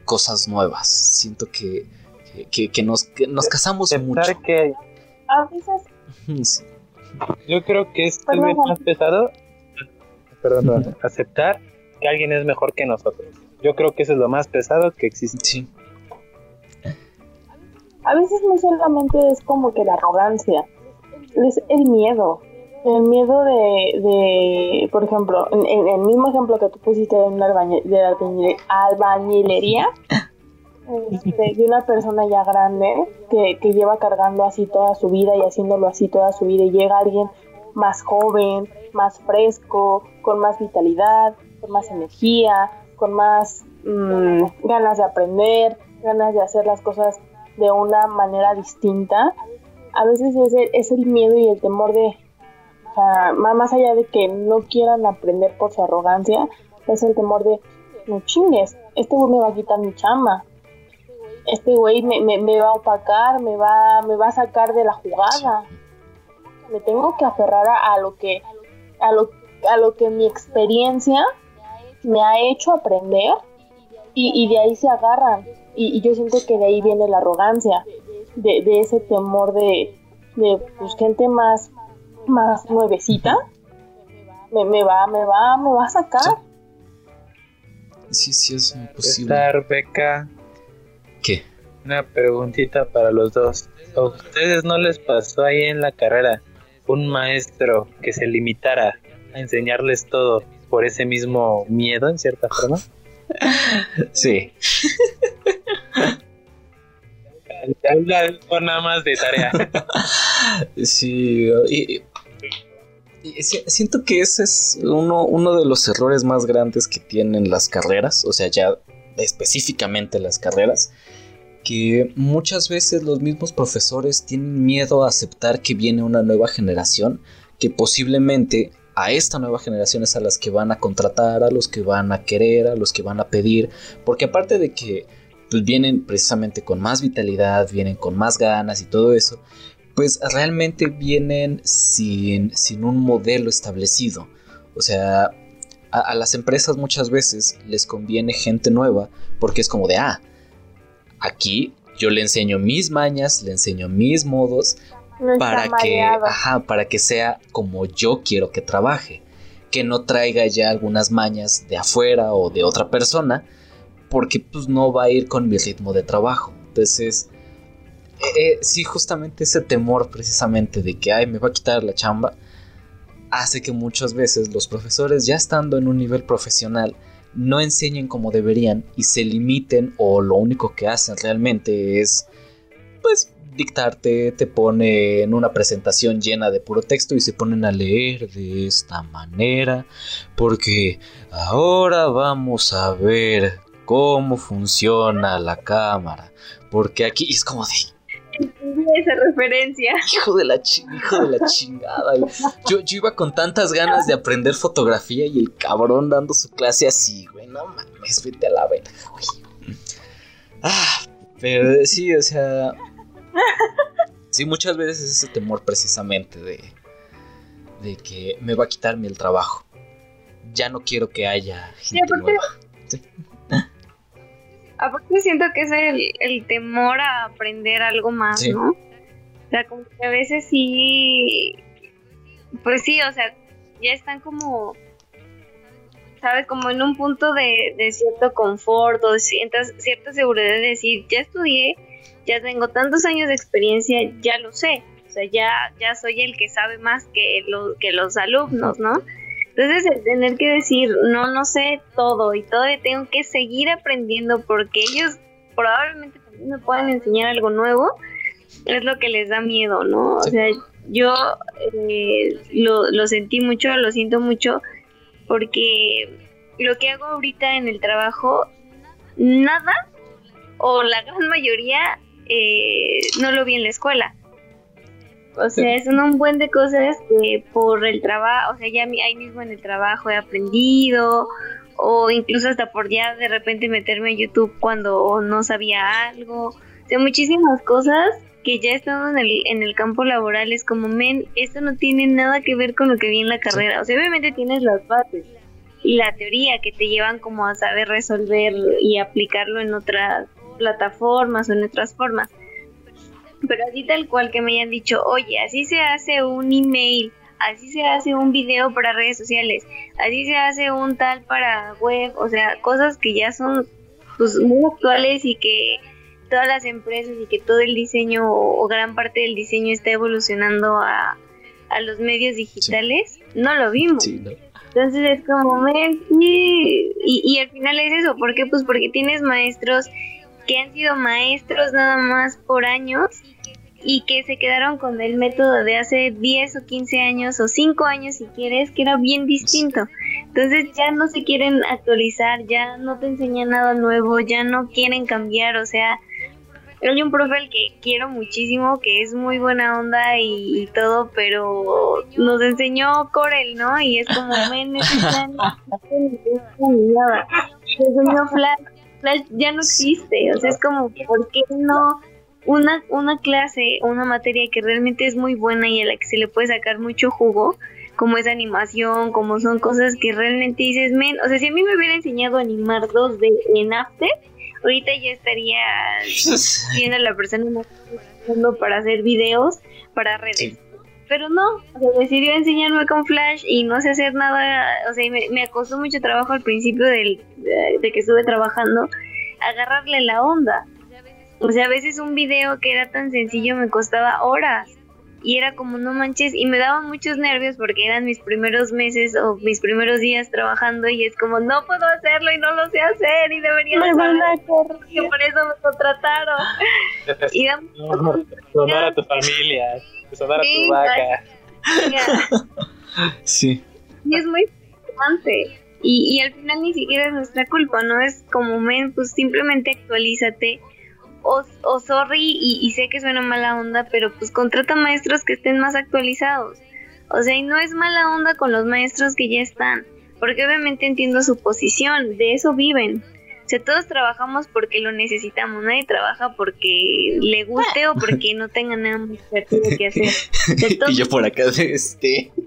[SPEAKER 1] cosas nuevas. Siento que, que, que- que nos, que nos casamos mucho.
[SPEAKER 4] aceptar que
[SPEAKER 2] A veces,
[SPEAKER 1] Sí.
[SPEAKER 4] Yo creo que es vez
[SPEAKER 2] Juan.
[SPEAKER 4] más pesado perdón, perdón, aceptar que alguien es mejor que nosotros. Yo creo que eso es lo más pesado que existe.
[SPEAKER 1] Sí.
[SPEAKER 2] a veces no solamente es como que la arrogancia, es el miedo. El miedo de, de por ejemplo, en, en el mismo ejemplo que tú pusiste de una de albañile- albañilería, este, de una persona ya grande que, que lleva cargando así toda su vida y haciéndolo así toda su vida y llega alguien más joven, más fresco, con más vitalidad, con más energía, con más mm, ganas de aprender, ganas de hacer las cosas de una manera distinta. A veces es el, es el miedo y el temor de, o sea, má- más allá de que no quieran aprender por su arrogancia, es el temor de, no chingues, este güey me va a quitar mi chamba, este güey me, me, me va a opacar, me va, me va a sacar de la jugada. Me tengo que aferrar a, a lo que, a lo, a lo que mi experiencia me ha hecho aprender y, y de ahí se agarran. Y, y yo siento que de ahí viene la arrogancia, de, de ese temor de, de pues, gente más, más nuevecita. Me, me va, me va, me va a sacar.
[SPEAKER 1] Sí, sí, es imposible.
[SPEAKER 4] Esta Rebeca,
[SPEAKER 1] ¿Qué?
[SPEAKER 4] una preguntita para los dos. ¿A ustedes no les pasó ahí en la carrera un maestro que se limitara a enseñarles todo por ese mismo miedo, en cierta forma?
[SPEAKER 1] Sí.
[SPEAKER 4] Algo nada más de tarea.
[SPEAKER 1] Sí, y, y si- siento que ese es uno, uno de los errores más grandes que tienen las carreras, o sea, ya específicamente las carreras, que muchas veces los mismos profesores tienen miedo a aceptar que viene una nueva generación, que posiblemente a esta nueva generación es a las que van a contratar, a los que van a querer, a los que van a pedir, porque aparte de que pues, vienen precisamente con más vitalidad, vienen con más ganas y todo eso, pues realmente vienen sin, sin un modelo establecido. O sea, a, a las empresas muchas veces les conviene gente nueva porque es como de, ah, aquí yo le enseño mis mañas, le enseño mis modos
[SPEAKER 2] No
[SPEAKER 1] para que, ajá, para que sea como yo quiero que trabaje, que no traiga ya algunas mañas de afuera o de otra persona, porque pues no va a ir con mi ritmo de trabajo. Entonces, eh, eh, sí, justamente ese temor precisamente de que, ay, me va a quitar la chamba, hace que muchas veces los profesores, ya estando en un nivel profesional, no enseñen como deberían y se limiten o lo único que hacen realmente es, pues, dictarte, te ponen una presentación llena de puro texto y se ponen a leer de esta manera, porque ahora vamos a ver cómo funciona la cámara, porque aquí es como de,
[SPEAKER 3] esa referencia.
[SPEAKER 1] hijo de la, chi- hijo de la chingada. güey. Yo, yo iba con tantas ganas de aprender fotografía y el cabrón dando su clase así, güey. No mames, vete a la verga, güey. Ah, pero sí, o sea. Sí, muchas veces es ese temor precisamente de. de que me va a quitarme el trabajo. Ya no quiero que haya gente
[SPEAKER 3] aparte-
[SPEAKER 1] nueva.
[SPEAKER 3] Aparte siento que es el, el temor a aprender algo más,
[SPEAKER 1] Sí.
[SPEAKER 3] ¿no? O sea, como que a veces sí, pues sí, o sea, ya están como, ¿sabes? Como en un punto de, de cierto confort o de ciertas- cierta seguridad de decir, ya estudié, ya tengo tantos años de experiencia, ya lo sé. O sea, ya, ya soy el que sabe más que, lo- que los alumnos, ¿no? Entonces, el tener que decir, no, no sé todo y todavía tengo que seguir aprendiendo porque ellos probablemente también me puedan enseñar algo nuevo, es lo que les da miedo, ¿no? O
[SPEAKER 1] Sí.
[SPEAKER 3] sea, yo eh, lo, lo sentí mucho, lo siento mucho, porque lo que hago ahorita en el trabajo, nada o la gran mayoría eh, no lo vi en la escuela. O sea, es un buen de cosas que por el trabajo, o sea, ya ahí mismo en el trabajo he aprendido, o incluso hasta por ya de repente meterme a YouTube cuando no sabía algo. O sea, muchísimas cosas que ya estando en el, en el campo laboral es como, men, esto no tiene nada que ver con lo que vi en la carrera. O sea, obviamente tienes las bases y la teoría que te llevan como a saber resolver y aplicarlo en otras plataformas o en otras formas. Pero así tal cual que me hayan dicho, oye, así se hace un email, así se hace un video para redes sociales, así se hace un tal para web, o sea, cosas que ya son pues muy actuales y que todas las empresas y que todo el diseño o, gran parte del diseño está evolucionando a, a los medios digitales, no lo vimos.
[SPEAKER 1] Sí, ¿no?
[SPEAKER 3] Entonces es como, sí. y, y al final es eso, ¿por qué? Pues porque tienes maestros que han sido maestros nada más por años y que se quedaron con el método de hace 10 o 15 años o 5 años si quieres, que era bien distinto. Entonces ya no se quieren actualizar, ya no te enseñan nada nuevo, ya no quieren cambiar, o sea, hay un profe al que quiero muchísimo, que es muy buena onda y, y todo, pero nos enseñó Corel, ¿no? Y es como, men, ese no. Nos enseñó Flash, Flash ya no existe, o sea, es como, ¿por qué no una, una clase, una materia que realmente es muy buena y a la que se le puede sacar mucho jugo? como es animación, como son cosas que realmente dices, men, o sea, si a mí me hubiera enseñado a animar 2D en After, ahorita ya estaría siendo la persona para hacer videos para redes.
[SPEAKER 1] Sí.
[SPEAKER 3] Pero no, o decidió enseñarme con Flash y no sé hacer nada, o sea, me, me costó mucho trabajo al principio del, de, de que estuve trabajando, agarrarle la onda. O sea, a veces un video que era tan sencillo me costaba horas. Y era como no manches y me daban muchos nervios porque eran mis primeros meses o mis primeros días trabajando y es como no puedo hacerlo y no lo sé hacer y debería
[SPEAKER 2] Me van a correr.
[SPEAKER 3] que por eso me contrataron y da
[SPEAKER 4] Sonar a tu familia, sonar a tu vaca.
[SPEAKER 1] Sí.
[SPEAKER 3] y es muy frustrante y, y al final ni siquiera es nuestra culpa no es como men pues simplemente actualízate o, o sorry y, y sé que suena mala onda pero pues contrata maestros que estén más actualizados o sea y no es mala onda con los maestros que ya están porque obviamente entiendo su posición de eso viven o sea, todos trabajamos porque lo necesitamos, nadie trabaja porque le guste o porque no tenga nada más divertido que hacer. O sea, todos
[SPEAKER 1] y yo por acá este.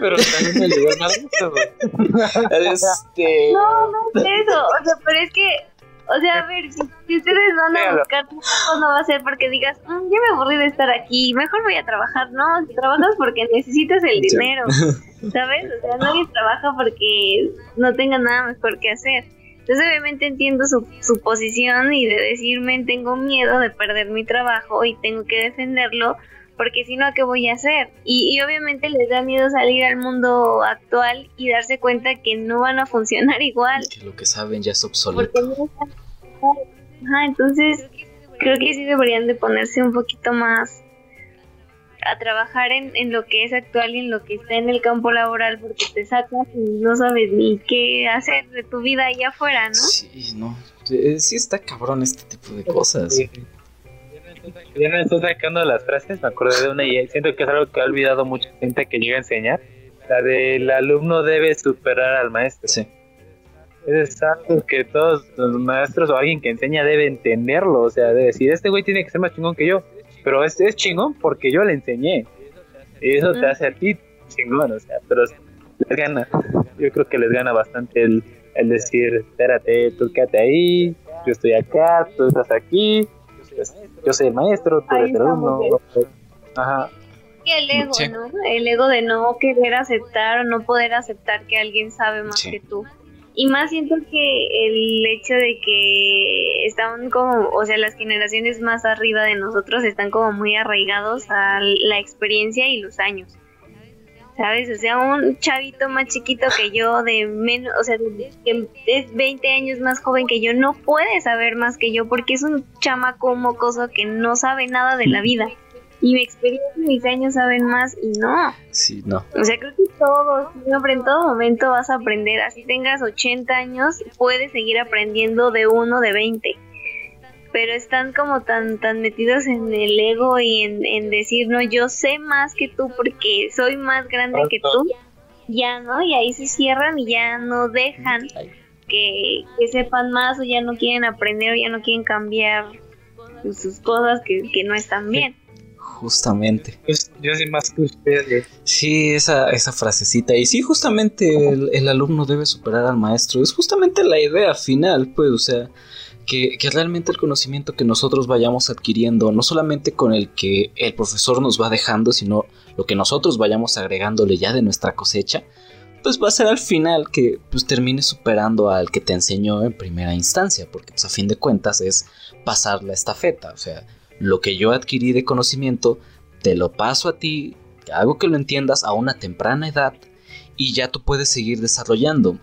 [SPEAKER 4] Pero también me llegó más gusto, güey.
[SPEAKER 1] Este.
[SPEAKER 3] No, no es eso. O sea, pero es que, o sea, a ver, si, si ustedes van a buscar, trabajo, no va a ser porque digas, "Mm, ya me aburrí de estar aquí, mejor voy a trabajar. No, si trabajas porque necesitas el dinero, ¿sabes? O sea, nadie trabaja porque no tenga nada mejor que hacer. Entonces, obviamente entiendo su, su posición y de decirme, tengo miedo de perder mi trabajo y tengo que defenderlo. Porque si no, ¿qué voy a hacer? Y, y obviamente les da miedo salir al mundo actual y darse cuenta que no van a funcionar igual.
[SPEAKER 1] Que lo que saben ya es obsoleto.
[SPEAKER 3] no están- Ajá, entonces creo que sí deberían de ponerse un poquito más a trabajar en, en lo que es actual y en lo que está en el campo laboral porque te sacas y no sabes ni qué hacer de tu vida allá afuera, ¿no?
[SPEAKER 1] Sí, no. Eh, Sí está cabrón este tipo de cosas.
[SPEAKER 4] Sí. Ya no estoy sacando las frases, me acordé de una y siento que es algo que ha olvidado mucha gente que llega a enseñar. La del alumno debe superar al maestro.
[SPEAKER 1] Sí.
[SPEAKER 4] Es algo que todos los maestros o alguien que enseña debe entenderlo. O sea, de decir, este güey tiene que ser más chingón que yo. Pero este es chingón porque yo le enseñé. Y eso te hace a ti chingón. O sea, pero les gana. Yo creo que les gana bastante el, el decir, espérate, tú quédate ahí. Yo estoy acá, tú estás aquí. Pues, yo soy el maestro, tú
[SPEAKER 2] Ahí
[SPEAKER 4] eres el alumno. Ajá.
[SPEAKER 3] Y el ego,
[SPEAKER 1] Sí.
[SPEAKER 3] ¿no? El ego de no querer aceptar o no poder aceptar que alguien sabe más
[SPEAKER 1] Sí.
[SPEAKER 3] que tú. Y más siento que el hecho de que están como, o sea, las generaciones más arriba de nosotros están como muy arraigados a la experiencia y los años. ¿Sabes? O sea, un chavito más chiquito que yo, de menos, o sea, que es 20 años más joven que yo, no puede saber más que yo porque es un chamaco mocoso que no sabe nada de la vida. Y mi experiencia y mis años saben más y no.
[SPEAKER 1] Sí, no.
[SPEAKER 3] O sea, creo que todos, siempre en todo momento vas a aprender. Así tengas 80 años, puedes seguir aprendiendo de uno de 20. Pero están como tan, tan metidos en el ego y en, en decir, no, yo sé más que tú porque soy más grande que tú. Ya, ¿no? Y ahí se cierran y ya no dejan que, que sepan más o ya no quieren aprender o ya no quieren cambiar sus cosas que, que no están bien.
[SPEAKER 1] Justamente.
[SPEAKER 4] Pues, yo soy más que ustedes.
[SPEAKER 1] Sí, esa, esa frasecita. Y sí, justamente el, el alumno debe superar al maestro. Es justamente la idea final, pues, o sea, que, realmente el conocimiento que nosotros vayamos adquiriendo, no solamente con el que el profesor nos va dejando, sino lo que nosotros vayamos agregándole ya de nuestra cosecha, pues va a ser al final que pues termine superando al que te enseñó en primera instancia, porque pues a fin de cuentas es pasar la estafeta, o sea, lo que yo adquirí de conocimiento te lo paso a ti, hago que lo entiendas a una temprana edad y ya tú puedes seguir desarrollando.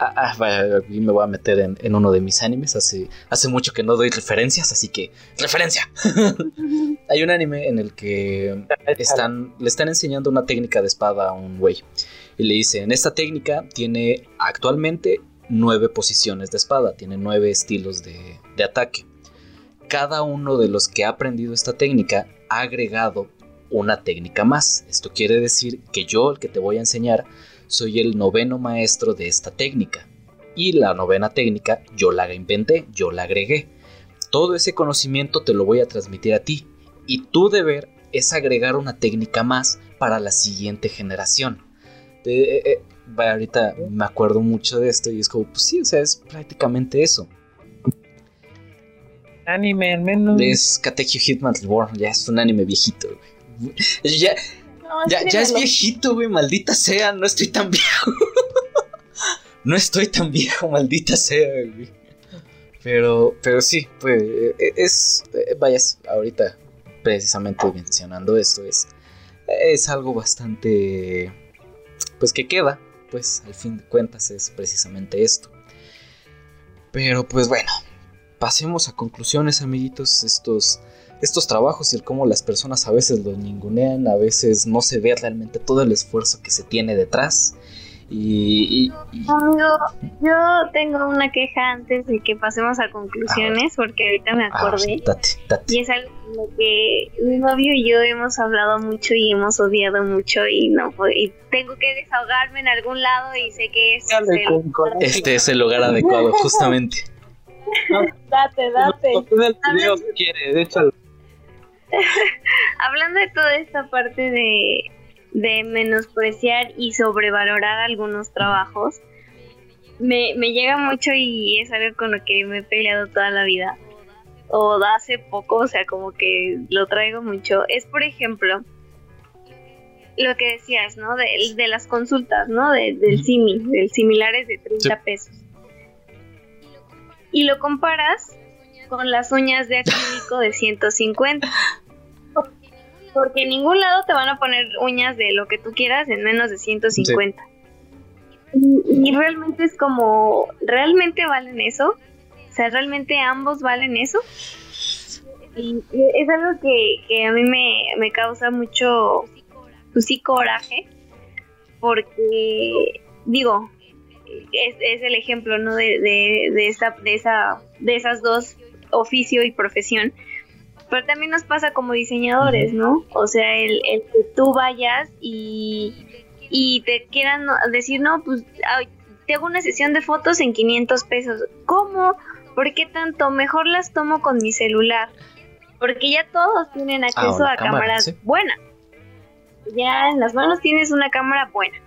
[SPEAKER 1] Ah, ah, aquí me voy a meter en, en uno de mis animes, hace, hace mucho que no doy referencias, así que referencia. Hay un anime en el que están, le están enseñando una técnica de espada a un güey. Y le dice, en esta técnica tiene actualmente nueve posiciones de espada, tiene nueve estilos de, de ataque. Cada uno de los que ha aprendido esta técnica ha agregado una técnica más. Esto quiere decir que yo, el que te voy a enseñar, soy el noveno maestro de esta técnica. Y la novena técnica yo la inventé, yo la agregué. Todo ese conocimiento te lo voy a transmitir a ti. Y tu deber es agregar una técnica más para la siguiente generación. Eh, eh, vaya, ahorita me acuerdo mucho de esto y es como, pues sí, o sea, es prácticamente eso.
[SPEAKER 4] Anime, al menos.
[SPEAKER 1] Es Katekyo Hitman Reborn, ya es un anime viejito, güey. Ya,
[SPEAKER 2] No,
[SPEAKER 1] ya, ya es viejito, güey, maldita sea, no estoy tan viejo. no estoy tan viejo, maldita sea, güey. Pero, pero sí, pues eh, es, eh, vayas, ahorita precisamente mencionando esto, es, es algo bastante, pues que queda, pues al fin de cuentas es precisamente esto. Pero pues bueno, pasemos a conclusiones, amiguitos, estos, estos trabajos y el cómo las personas a veces los ningunean, a veces no se ve realmente todo el esfuerzo que se tiene detrás. Y, y- y-
[SPEAKER 3] Yo, yo tengo una queja antes de que pasemos a conclusiones, porque ahorita me
[SPEAKER 1] ah,
[SPEAKER 3] acordé.
[SPEAKER 1] date, date.
[SPEAKER 3] Y es algo con lo que mi novio y yo hemos hablado mucho y hemos odiado mucho y no puedo- y tengo que desahogarme en algún lado y sé que es
[SPEAKER 4] Dale
[SPEAKER 3] el-
[SPEAKER 4] con- con-
[SPEAKER 1] Este es el lugar adecuado, justamente.
[SPEAKER 2] Date, date.
[SPEAKER 4] Con el video si quieres, échalo.
[SPEAKER 3] hablando de toda esta parte de, de menospreciar y sobrevalorar algunos trabajos, me, me llega mucho y es algo con lo que me he peleado toda la vida. O de hace poco, o sea, como que lo traigo mucho. Es, por ejemplo, lo que decías, ¿no? De, de las consultas, ¿no? De- del simi, del similares de 30
[SPEAKER 1] Sí.
[SPEAKER 3] pesos. Y lo comparas con las uñas de acrílico de 150. Porque en ningún lado te van a poner uñas de lo que tú quieras en menos de 150. Y, y realmente es como, ¿realmente valen eso? O sea, ¿realmente ambos valen eso? Y es algo que, que a mí me, me causa mucho, pues sí, coraje. Porque, digo, es, es el ejemplo, ¿no? De, de, de, esa, de, esa, de esas dos, oficio y profesión. Pero también nos pasa como diseñadores, ¿no? O sea, el, el que tú vayas y, y te quieran decir, no, pues ay, te hago una sesión de fotos en 500 pesos. ¿Cómo? ¿Por qué tanto? Mejor las tomo con mi celular. Porque ya todos tienen acceso
[SPEAKER 1] una
[SPEAKER 3] a
[SPEAKER 1] cámara,
[SPEAKER 3] cámaras
[SPEAKER 1] sí.
[SPEAKER 3] buenas. Ya en las manos tienes una cámara buena.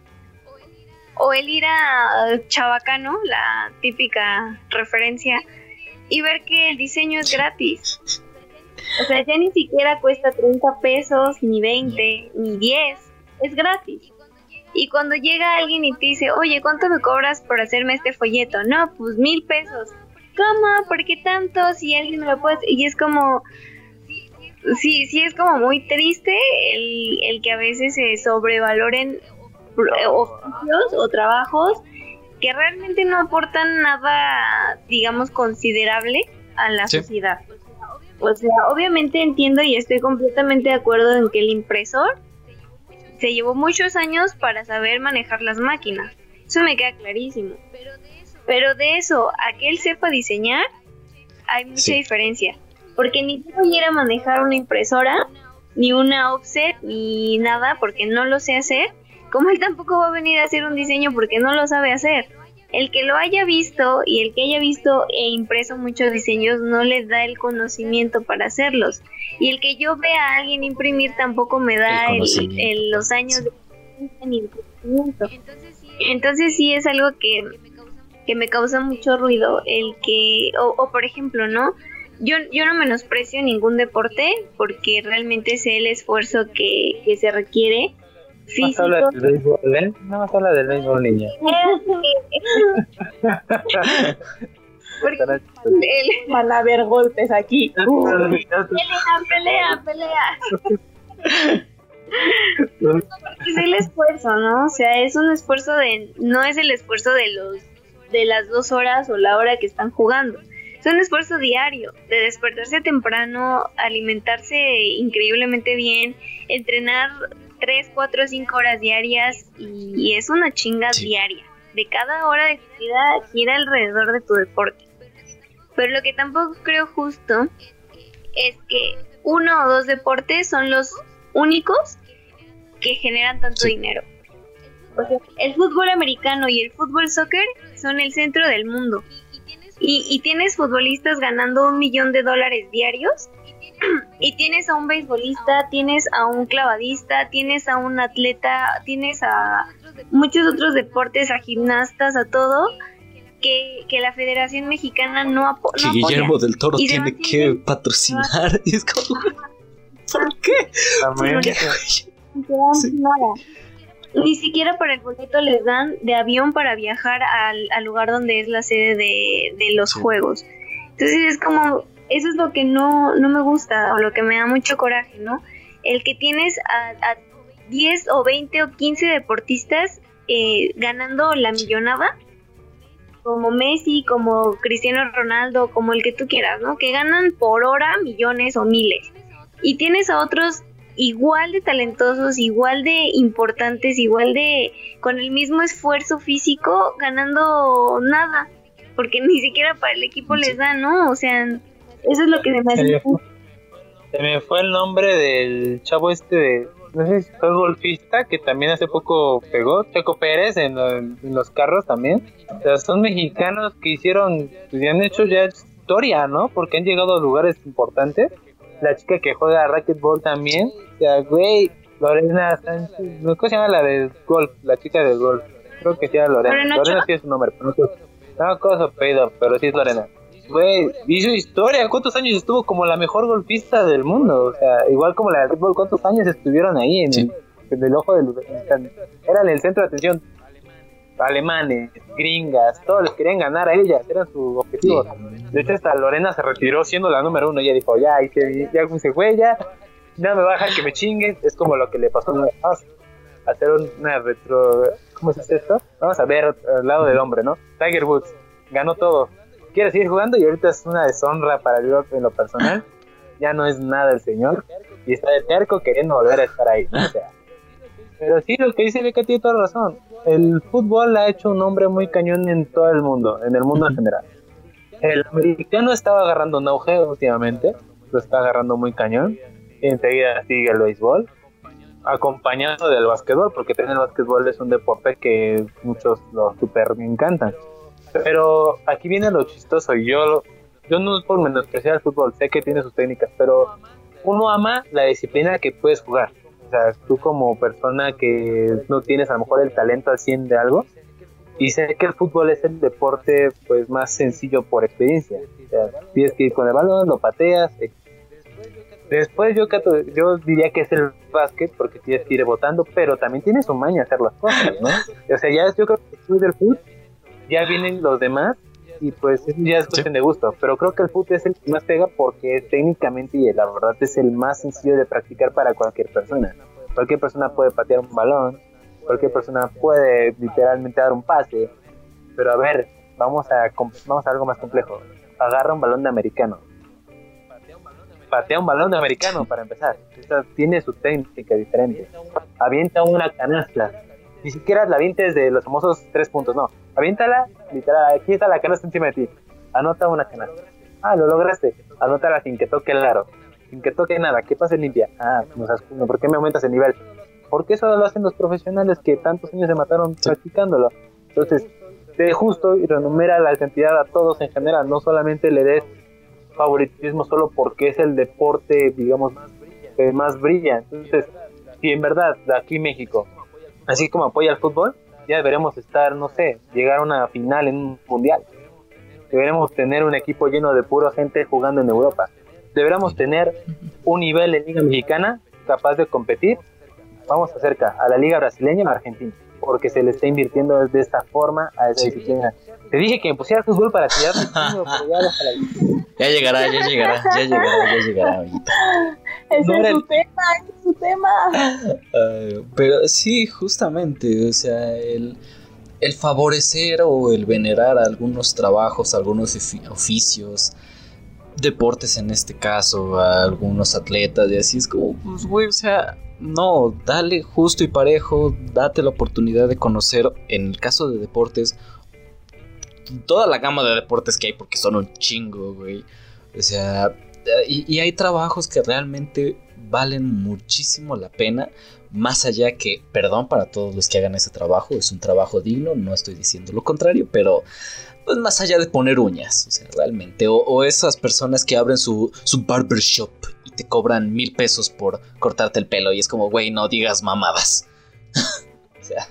[SPEAKER 3] O el ir a Chabacano, la típica referencia, y ver que el diseño es gratis. O sea, ya ni siquiera cuesta 30 pesos, ni 20, ni 10. Es gratis. Y cuando llega alguien y te dice, oye, ¿cuánto me cobras por hacerme este folleto? No, pues mil pesos. ¿Cómo? ¿Por qué tanto? Si alguien me lo puede... Y es como... Sí, sí es como muy triste el, el que a veces se sobrevaloren eh, oficios o trabajos que realmente no aportan nada, digamos, considerable a la
[SPEAKER 1] Sí.
[SPEAKER 3] sociedad. O sea, obviamente entiendo y estoy completamente de acuerdo en que el impresor se llevó muchos años para saber manejar las máquinas. Eso me queda clarísimo. Pero de eso a que él sepa diseñar, hay mucha
[SPEAKER 1] Sí.
[SPEAKER 3] diferencia. Porque ni yo voy a ir a manejar una impresora, ni una offset, ni nada, porque no lo sé hacer. Como él tampoco va a venir a hacer un diseño porque no lo sabe hacer. El que lo haya visto y el que haya visto e impreso muchos diseños no le da el conocimiento para hacerlos. Y el que yo vea a alguien imprimir tampoco me da
[SPEAKER 1] El
[SPEAKER 3] el-
[SPEAKER 1] conocimiento.
[SPEAKER 3] el- los años de experiencia ni el conocimiento. Entonces sí es algo que, que me causa mucho ruido el que, o, o por ejemplo, ¿no? Yo, yo no menosprecio ningún deporte porque realmente sé el esfuerzo que, que se requiere
[SPEAKER 4] Más
[SPEAKER 3] físico.
[SPEAKER 4] habla del béisbol, ¿eh? No más habla del béisbol, niña.
[SPEAKER 3] Porque
[SPEAKER 2] Van a haber golpes aquí. Uh,
[SPEAKER 3] pelea, pelea, pelea. es el esfuerzo, ¿no? O sea, es un esfuerzo de, no es el esfuerzo de los, de las dos horas o la hora que están jugando. Es un esfuerzo diario, de despertarse temprano, alimentarse increíblemente bien, entrenar 3, 4, 5 horas diarias y, es una chinga
[SPEAKER 1] Sí.
[SPEAKER 3] diaria. De cada hora de tu vida gira alrededor de tu deporte. Pero lo que tampoco creo justo es que uno o dos deportes son los únicos que generan tanto
[SPEAKER 1] Sí.
[SPEAKER 3] dinero. O sea, el fútbol americano y el fútbol soccer son el centro del mundo. Y, y tienes futbolistas ganando un millón de dólares diarios. Y tienes a un beisbolista, tienes a un clavadista, tienes a un atleta, tienes a muchos otros deportes, a gimnastas, a todo, que, que la Federación Mexicana no, apo
[SPEAKER 1] Que
[SPEAKER 3] no apoya.
[SPEAKER 1] Guillermo del Toro
[SPEAKER 3] Y
[SPEAKER 1] tiene que patrocinar. Y es como, ¿por qué? ¿Por qué? Sí.
[SPEAKER 3] Ni siquiera para el boleto les dan de avión para viajar al, al lugar donde es la sede de, de los
[SPEAKER 1] Sí.
[SPEAKER 3] juegos. Entonces es como, eso es lo que no, no me gusta o lo que me da mucho coraje, ¿no? El que tienes a, a 10 o 20 o 15 deportistas eh, ganando la millonada, como Messi, como Cristiano Ronaldo, como el que tú quieras, ¿no? Que ganan por hora millones o miles. Y tienes a otros igual de talentosos, igual de importantes, igual de con el mismo esfuerzo físico, ganando nada, porque ni siquiera para el equipo les da, ¿no? O sea, eso es lo que se me hace.
[SPEAKER 4] Se me fue el nombre del chavo este de, no sé si fue golfista, que también hace poco pegó, Checo Pérez en, lo- en los carros también. O sea, son mexicanos que hicieron, pues ya han hecho ya historia, ¿no? Porque han llegado a lugares importantes. La chica que juega racquetball también. O sea, güey, Lorena Sánchez, ¿cómo se llama la del golf? La chica del golf. Creo que se llama Lorena.
[SPEAKER 3] ¿Lorena
[SPEAKER 4] sí es su nombre, pero no. No, cosa pedo, pero sí es Lorena. Güey, hizo historia. ¿Cuántos años estuvo como la mejor golfista del mundo? O sea, igual como la de fútbol, ¿cuántos años estuvieron ahí en,
[SPEAKER 1] Sí.
[SPEAKER 4] el, en el ojo del huracán? Eran el centro de atención. Alemanes, gringas, todos les querían ganar a ellas, eran su objetivo. De hecho, hasta Lorena se retiró siendo la número uno. Ella dijo, ya, hice, ya hice güey, ya, no me baja que me chinguen. Es como lo que le pasó. A hacer una retro. ¿Cómo se dice esto? Vamos a ver al lado del hombre, ¿no? Tiger Woods ganó todo. Quiere seguir jugando y ahorita es una deshonra para el golf en lo personal. Ya no es nada el señor y está de terco queriendo volver a estar ahí, ¿no? Pero sí, lo que dice Beca tiene toda razón. El fútbol ha hecho un nombre muy cañón en todo el mundo, en el mundo en general. El americano estaba agarrando un auge últimamente, lo está agarrando muy cañón. Y enseguida sigue el béisbol, acompañado del básquetbol, porque también el básquetbol es un deporte que muchos lo super encantan. Pero aquí viene lo chistoso, y yo, yo no es por menospreciar el fútbol, sé que tiene sus técnicas, pero uno ama la disciplina que puedes jugar. O sea, tú como persona que no tienes a lo mejor el talento al 100 de algo, y sé que el fútbol es el deporte pues más sencillo por experiencia. O sea, tienes que ir con el balón, lo pateas. eh. Después yo, yo diría que es el básquet porque tienes que ir votando, pero también tiene su maña hacer las cosas, ¿no? O sea, ya es- yo creo que después del fútbol ya vienen los demás y pues ya es cuestión de gusto. Pero creo que el fútbol es el que más pega porque técnicamente y la verdad es el más sencillo de practicar para cualquier persona. Cualquier persona puede patear un balón, cualquier persona puede literalmente dar un pase. Pero a ver, vamos a, vamos a algo más complejo. Agarra un balón de americano. Patea un balón de americano para empezar. Esta tiene su técnica diferente. Avienta una canasta. Ni siquiera la avientes de los famosos tres puntos, no. Aviéntala, literal, aquí está la canasta encima de ti. Anota una canasta. Ah, lo lograste. Anótala sin que toque el aro. Sin que toque nada. ¿Qué pasa limpia? Ah, no seas culo, ¿por qué me aumentas el nivel? Porque eso lo hacen los profesionales que tantos años se mataron practicándolo. Entonces, sé justo y renumera la cantidad a todos en general. No solamente le des favoritismo solo porque es el deporte, digamos, que más brilla. Entonces, si en verdad de aquí México, así como apoya el fútbol, ya deberemos estar, no sé, llegar a una final en un mundial. Deberemos tener un equipo lleno de pura gente jugando en Europa. Deberemos tener un nivel en Liga Mexicana capaz de competir. Vamos acerca a la Liga Brasileña o Argentina, porque se le está invirtiendo de esta forma a esa disciplina. Te dije que me pusiera fútbol para tirar pero ya déjala.
[SPEAKER 1] Ya llegará, ya llegará, ya llegará, ya llegará ahorita.
[SPEAKER 2] Ese
[SPEAKER 4] No
[SPEAKER 2] es su
[SPEAKER 4] el-
[SPEAKER 2] tema, ese es su tema.
[SPEAKER 1] Pero sí, justamente, o sea, el, el favorecer o el venerar algunos trabajos, algunos ofi- oficios, deportes en este caso, a algunos atletas y así es como, pues, güey, o sea, no, dale justo y parejo, date la oportunidad de conocer, en el caso de deportes, toda la gama de deportes que hay, porque son un chingo, güey. O sea, y, hay trabajos que realmente valen muchísimo la pena, más allá que, perdón para todos los que hagan ese trabajo, es un trabajo digno, no estoy diciendo lo contrario, pero pues más allá de poner uñas, o sea, realmente, o, o esas personas que abren su, su barbershop y te cobran mil pesos por cortarte el pelo y es como, güey, no digas mamadas. o sea,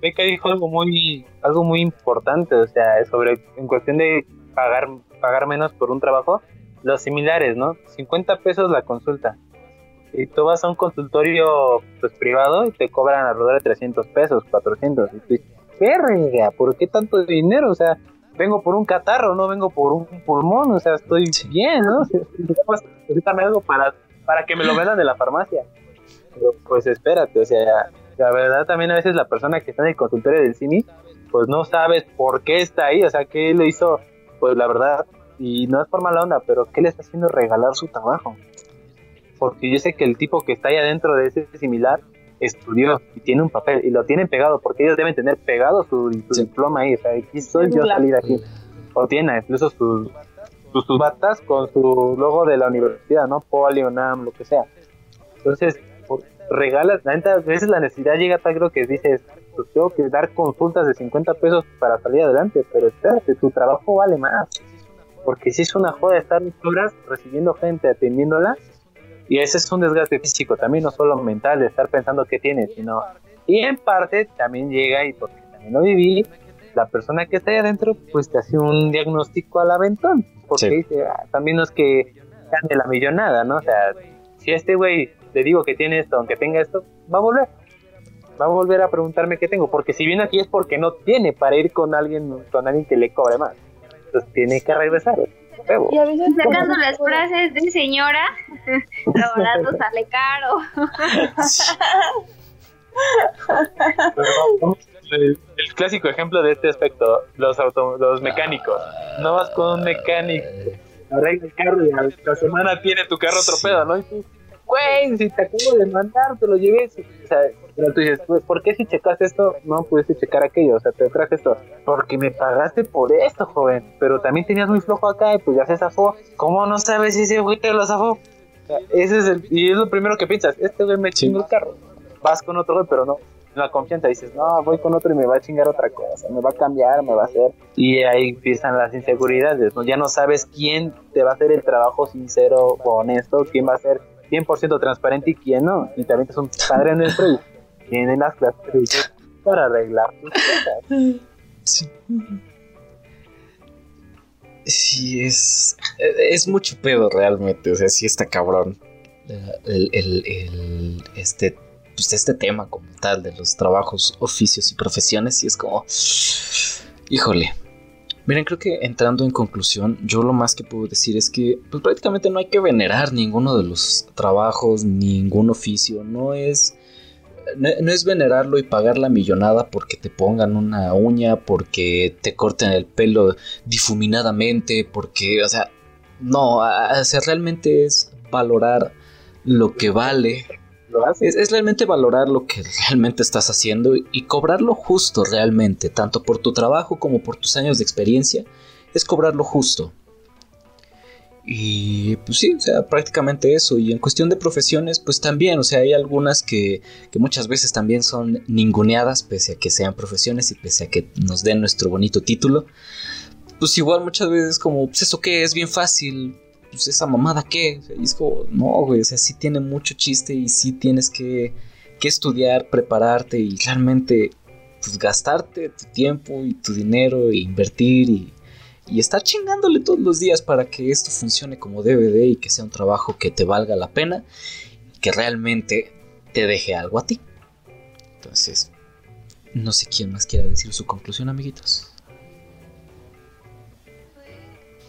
[SPEAKER 4] Beca dijo algo muy, algo muy importante, o sea, sobre en cuestión de pagar, pagar menos por un trabajo, los similares, ¿no? 50 pesos la consulta. Y tú vas a un consultorio pues, privado y te cobran alrededor de 300 pesos, 400. Y tú dices, verga, ¿por qué tanto dinero? O sea, vengo por un catarro, no vengo por un pulmón, o sea, estoy bien, ¿no? Necesitame algo para, para que me lo vendan de la farmacia. Pero pues espérate, o sea, la verdad también a veces la persona que está en el consultorio del CIMI, pues no sabes por qué está ahí, o sea, qué le hizo, pues la verdad, y no es por mala onda, pero qué le está haciendo regalar su trabajo. Porque yo sé que el tipo que está ahí adentro de ese similar estudió y tiene un papel y lo tienen pegado porque ellos deben tener pegado su, diploma ahí, o sea, aquí soy yo salir aquí. O tiene incluso sus, sus, batas con su logo de la universidad, ¿no? Poli, UNAM, lo que sea. Entonces, regalas, a veces la necesidad llega tal creo que dices, pues tengo que dar consultas de 50 pesos para salir adelante, pero espérate, tu trabajo vale más. Porque si es una joda estar horas recibiendo gente, atendiéndola, y ese es un desgaste físico, también no solo mental, de estar pensando qué tienes, sino. Y en parte también llega, y porque también lo viví, la persona que está ahí adentro, pues te hace un diagnóstico al aventón. Porque dice, ah, también no es que gane la millonada, ¿no? O sea, si este güey le digo que tiene esto, aunque tenga esto, va a volver. Va a volver a preguntarme qué tengo, porque si viene aquí es porque no tiene para ir con alguien, con alguien que le cobre más. Entonces tiene que regresar.
[SPEAKER 3] Y a veces sacando las frases de señora, lo barato sale caro.
[SPEAKER 4] el, clásico ejemplo de este aspecto, los los mecánicos. No vas con un mecánico, arregla el carro y a la semana tiene tu carro otro pedo, ¿no? Y tú, güey, si te acabo de mandar, te lo llevé. O sea, pero tú dices, pues, ¿por qué si checaste esto no pudiste checar aquello? O sea, te traje esto. Porque me pagaste por esto, joven. Pero también tenías muy flojo acá y pues ya se zafó. ¿Cómo no sabes si ese güey te lo zafó? O sea, ese es el, y es lo primero que piensas, este güey me chingó el carro. Vas con otro güey, pero no. La confianza dices, no, voy con otro y me va a chingar otra cosa, me va a cambiar, me va a hacer. Y ahí empiezan las inseguridades, ¿no? Ya no sabes quién te va a hacer el trabajo sincero o honesto, quién va a ser 100% transparente y quién no. Y también es un padre nuestro y tienen las clases para arreglar sus cosas.
[SPEAKER 1] Sí. Sí, es, es mucho pedo realmente, o sea, sí está cabrón. El, el, el, este, pues este tema como tal de los trabajos, oficios y profesiones, y es como, híjole, Miren, creo que entrando en conclusión, yo lo más que puedo decir es que pues, prácticamente no hay que venerar ninguno de los trabajos, ningún oficio. No es, no, es venerarlo y pagar la millonada porque te pongan una uña, porque te corten el pelo difuminadamente, porque, o sea, no, o sea, realmente es valorar lo que vale es, realmente valorar lo que realmente estás haciendo y, cobrarlo justo realmente, tanto por tu trabajo como por tus años de experiencia, es cobrarlo justo. Y pues sí, o sea, prácticamente eso. Y en cuestión de profesiones, pues también, o sea, hay algunas que, que, muchas veces también son ninguneadas, pese a que sean profesiones y pese a que nos den nuestro bonito título. Pues igual muchas veces como, pues eso que es bien fácil, pues esa mamada qué? y es como, no, güey, o sea, sí tiene mucho chiste y sí tienes que, que estudiar, prepararte y realmente pues gastarte tu tiempo y tu dinero e invertir y, y estar chingándole todos los días para que esto funcione como de y que sea un trabajo que te valga la pena y que realmente te deje algo a ti. Entonces, no sé quién más quiera decir su conclusión, amiguitos.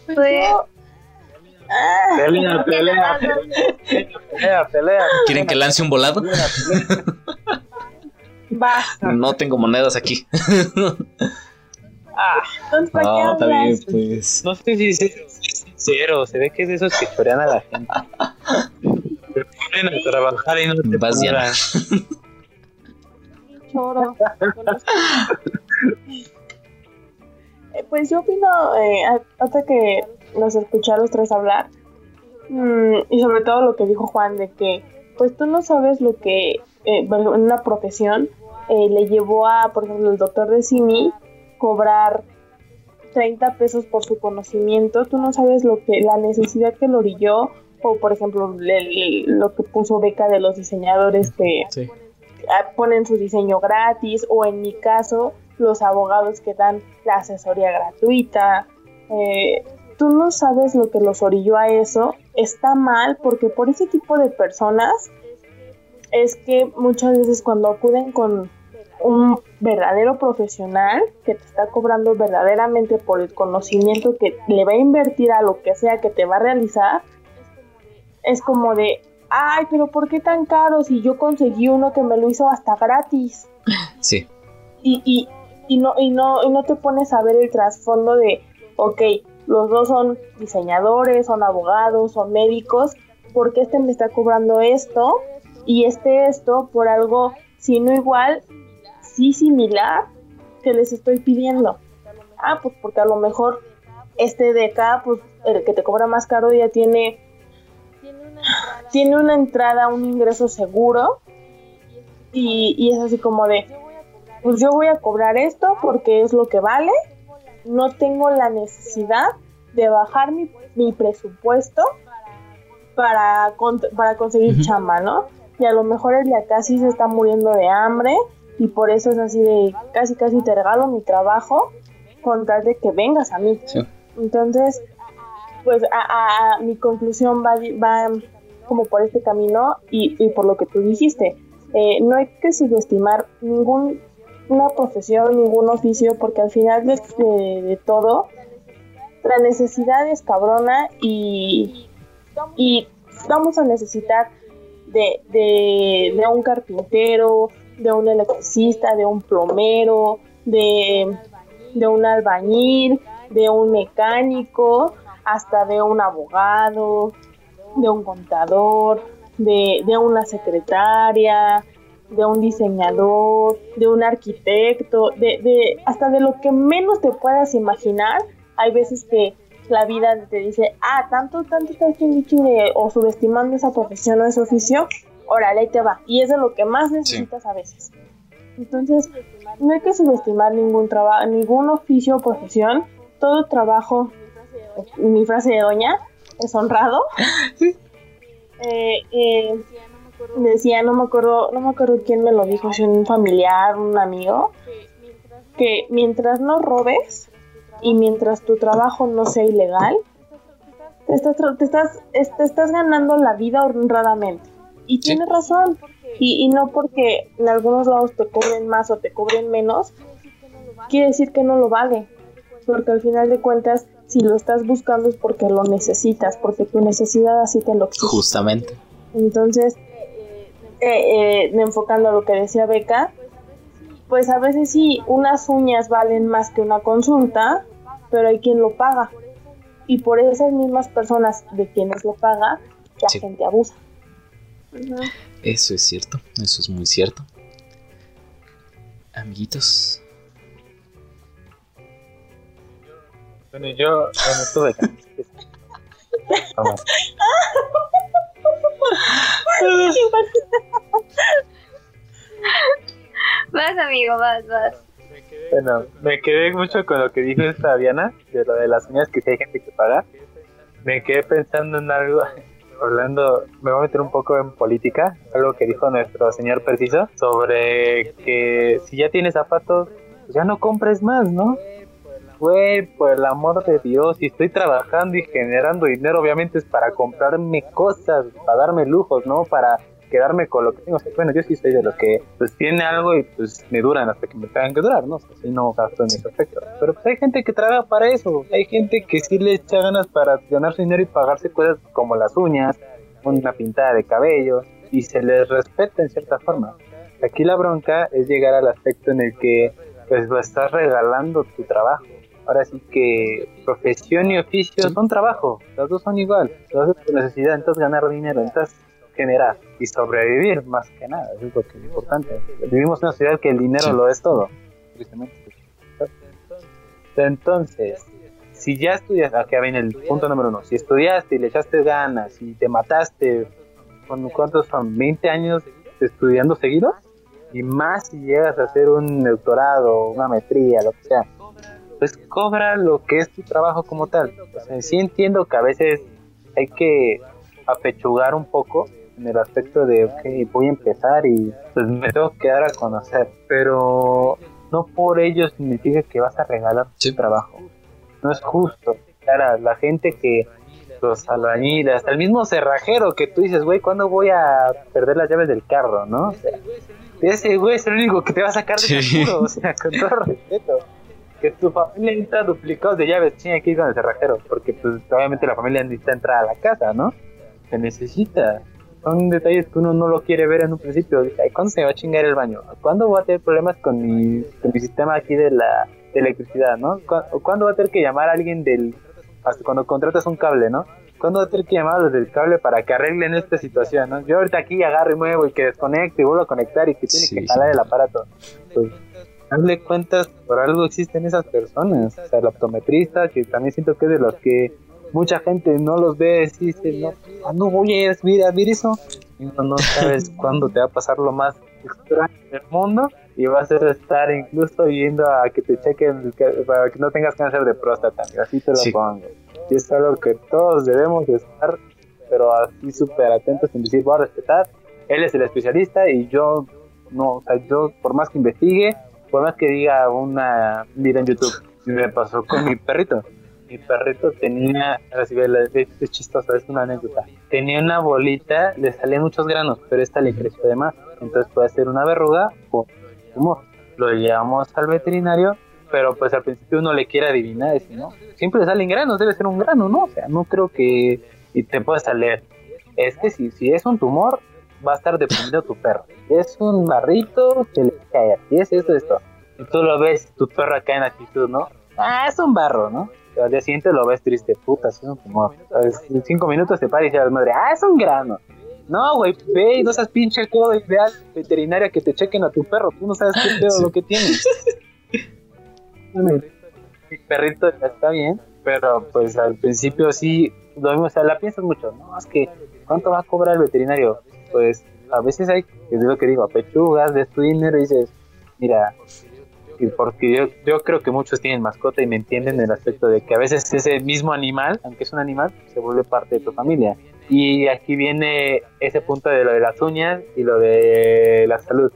[SPEAKER 3] Pues,
[SPEAKER 4] Pelea, pelea, pelea, pelea.
[SPEAKER 1] ¿Quieren que lance un volado?
[SPEAKER 2] Basta.
[SPEAKER 1] No tengo monedas aquí.
[SPEAKER 2] Ah,
[SPEAKER 1] no, está bien, pues.
[SPEAKER 4] No sé si es sincero, se ve que es de esos que chorean a la gente. Se ponen a trabajar y no te
[SPEAKER 1] Vas.
[SPEAKER 2] Choro. Eh, pues yo opino, eh, hasta que nos escuché a los tres hablar. Mm, y sobre todo lo que dijo Juan de que pues tú no sabes lo que eh, en una profesión eh, le llevó a, por ejemplo, el doctor de Simi cobrar 30 pesos por su conocimiento, tú no sabes lo que la necesidad que lo orilló o por ejemplo lo que puso beca de los diseñadores que ponen su diseño gratis o en mi caso los abogados que dan la asesoría gratuita eh, tú no sabes lo que los orilló a eso, está mal porque por ese tipo de personas es que muchas veces cuando acuden con, un verdadero profesional que te está cobrando verdaderamente por el conocimiento que le va a invertir a lo que sea que te va a realizar, es como de, ay, pero ¿por qué tan caro si yo conseguí uno que me lo hizo hasta gratis?
[SPEAKER 1] Sí.
[SPEAKER 2] Y, y, y, no, y, no, y no te pones a ver el trasfondo de, ok, los dos son diseñadores, son abogados, son médicos, ¿por qué este me está cobrando esto? Y este esto por algo, si no igual, sí similar que les estoy pidiendo. Ah, pues porque a lo mejor este de acá, pues el que te cobra más caro ya tiene tiene una entrada, un ingreso seguro y, y, es así como de, pues yo voy a cobrar esto porque es lo que vale, no tengo la necesidad de bajar mi, mi presupuesto para, para conseguir chamba, ¿no? Y a lo mejor el de acá sí se está muriendo de hambre y por eso es así de casi casi te regalo mi trabajo con tal de que vengas a mí. Entonces, pues a, mi conclusión va, va como por este camino y, por lo que tú dijiste. Eh, no hay que subestimar ningún una profesión, ningún oficio, porque al final de, todo, la necesidad es cabrona y, y vamos a necesitar de, de, de, un carpintero, de un electricista, de un plomero, de, de un albañil, de un mecánico, hasta de un abogado, de un contador, de, de una secretaria, de un diseñador, de un arquitecto, de, de, hasta de lo que menos te puedas imaginar. Hay veces que la vida te dice, ah, tanto, tanto estás chingue o subestimando esa profesión o ese oficio, órale, ahí te va. Y es de lo que más necesitas a veces. Entonces, no hay que subestimar ningún trabajo, ningún oficio o profesión. Todo trabajo, mi frase de doña, es honrado. Eh, eh, decía, no me acuerdo, no me acuerdo quién me lo dijo, si un familiar, un amigo, que mientras no robes y mientras tu trabajo no sea ilegal, te estás, te estás, te estás ganando la vida honradamente. Y tienes razón. Y, y no porque en algunos lados te cobren más o te cobren menos, quiere decir que no lo vale. Porque al final de cuentas si lo estás buscando es porque lo necesitas, porque tu necesidad así te lo exige.
[SPEAKER 1] Justamente.
[SPEAKER 2] Entonces, eh, eh, enfocando a lo que decía Beca, pues a veces sí, unas uñas valen más que una consulta, pero hay quien lo paga. Y por esas mismas personas de quienes lo paga, la gente abusa.
[SPEAKER 1] Eso es cierto, eso es muy cierto. Amiguitos,
[SPEAKER 4] Bueno, yo bueno, Vamos.
[SPEAKER 3] vas, amigo, vas, vas.
[SPEAKER 4] Bueno, me quedé mucho con lo que dijo esta Diana, de lo de las uñas que si hay gente que paga. Me quedé pensando en algo, hablando, me voy a meter un poco en política, algo que dijo nuestro señor Preciso, sobre que si ya tienes zapatos, pues ya no compres más, ¿no? Güey, por el amor de Dios, si estoy trabajando y generando dinero, obviamente es para comprarme cosas, para darme lujos, ¿no? Para quedarme con lo que tengo. Bueno, yo sí soy de los que pues tiene algo y pues me duran hasta que me tengan que durar, ¿no? O si no gasto en ese aspecto. Pero pues hay gente que trabaja para eso, hay gente que sí le echa ganas para ganarse dinero y pagarse cosas como las uñas, una pintada de cabello y se les respeta en cierta forma. Aquí la bronca es llegar al aspecto en el que pues estás regalando tu trabajo ahora sí que profesión y oficio son trabajo, los dos son igual, los dos tu necesidad, entonces ganar dinero, entonces generar y sobrevivir más que nada, eso es lo que es importante. Vivimos en una ciudad que el dinero lo es todo, tristemente. Entonces, si ya estudias, aquí viene el punto número uno, si estudiaste y le echaste ganas y te mataste, ¿cuántos son? ¿20 años estudiando seguidos? Y más si llegas a hacer un doctorado, una maestría, lo que sea pues cobra lo que es tu trabajo como tal. O sí entiendo que a veces hay que apechugar un poco en el aspecto de, ok, voy a empezar y pues me tengo que dar a conocer, pero no por ello significa que vas a regalar tu trabajo. No es justo. Cara, la gente que los albañiles, hasta el mismo cerrajero que tú dices, güey, ¿cuándo voy a perder las llaves del carro, no? ese güey es el único que te va a sacar de
[SPEAKER 1] Sí.
[SPEAKER 4] ese apuro, o sea, con todo respeto. Que tu familia necesita duplicados de llaves, tiene que ir con el cerrajero, porque pues obviamente la familia necesita entrar a la casa, ¿no? Se necesita. Son detalles que uno no lo quiere ver en un principio. Dice, "Ay, ¿cuándo se me va a chingar el baño? ¿Cuándo voy a tener problemas con mi, con mi sistema aquí de la de electricidad, ¿no? ¿Cu- ¿Cuándo voy a tener que llamar a alguien del... hasta cuando contratas un cable, ¿no? ¿Cuándo voy a tener que llamar a los del cable para que arreglen esta situación, ¿no? Yo ahorita aquí agarro y muevo y que desconecte y vuelvo a conectar y que tiene
[SPEAKER 1] Sí,
[SPEAKER 4] que jalar el aparato. Pues, hazle cuentas, por algo existen esas personas. O sea, el optometrista, que también siento que es de los que mucha gente no los ve y dice, no, ¿cuándo voy a ir a ver eso? Y no, no sabes cuándo te va a pasar lo más extraño del mundo y vas a estar incluso yendo a que te chequen para que no tengas cáncer de próstata. Así te lo
[SPEAKER 1] Sí.
[SPEAKER 4] pongo. Y es algo que todos debemos de estar, pero así súper atentos en decir, voy a respetar. Él es el especialista y yo no, o sea, yo por más que investigue, por más que diga una vida en YouTube, me pasó con mi perrito. Mi perrito tenía, es, chistoso, es una anécdota. Tenía una bolita, le salían muchos granos, pero esta le creció de más. Entonces puede ser una verruga o tumor. Lo llevamos al veterinario, pero pues al principio uno le quiere adivinar, dice, ¿no? Siempre le salen granos, debe ser un grano, ¿no? O sea, no creo que... Y te puedes salir. Es que si, si es un tumor, va a estar deprimido tu perro. Es un barrito, se le cae. Si es esto, esto. Y tú lo ves, tu perro acá en actitud, ¿no? Ah, es un barro, ¿no? Pero al día siguiente lo ves triste, puta, es un tumor. En cinco minutos te para y dice a la madre, ah, es un grano. No, güey, ve y no seas pinche codo y ve al veterinario que te chequen a tu perro. Tú no sabes qué pedo
[SPEAKER 1] Sí.
[SPEAKER 4] lo que tienes. Mi perrito ya está bien, pero pues al principio sí, lo mismo, o sea, la piensas mucho. No, es que, ¿cuánto va a cobrar el veterinario? Pues a veces hay, es lo que digo, pechugas, de tu dinero y dices, mira, y porque yo, yo creo que muchos tienen mascota y me entienden en el aspecto de que a veces ese mismo animal, aunque es un animal, se vuelve parte de tu familia. Y aquí viene ese punto de lo de las uñas y lo de la salud.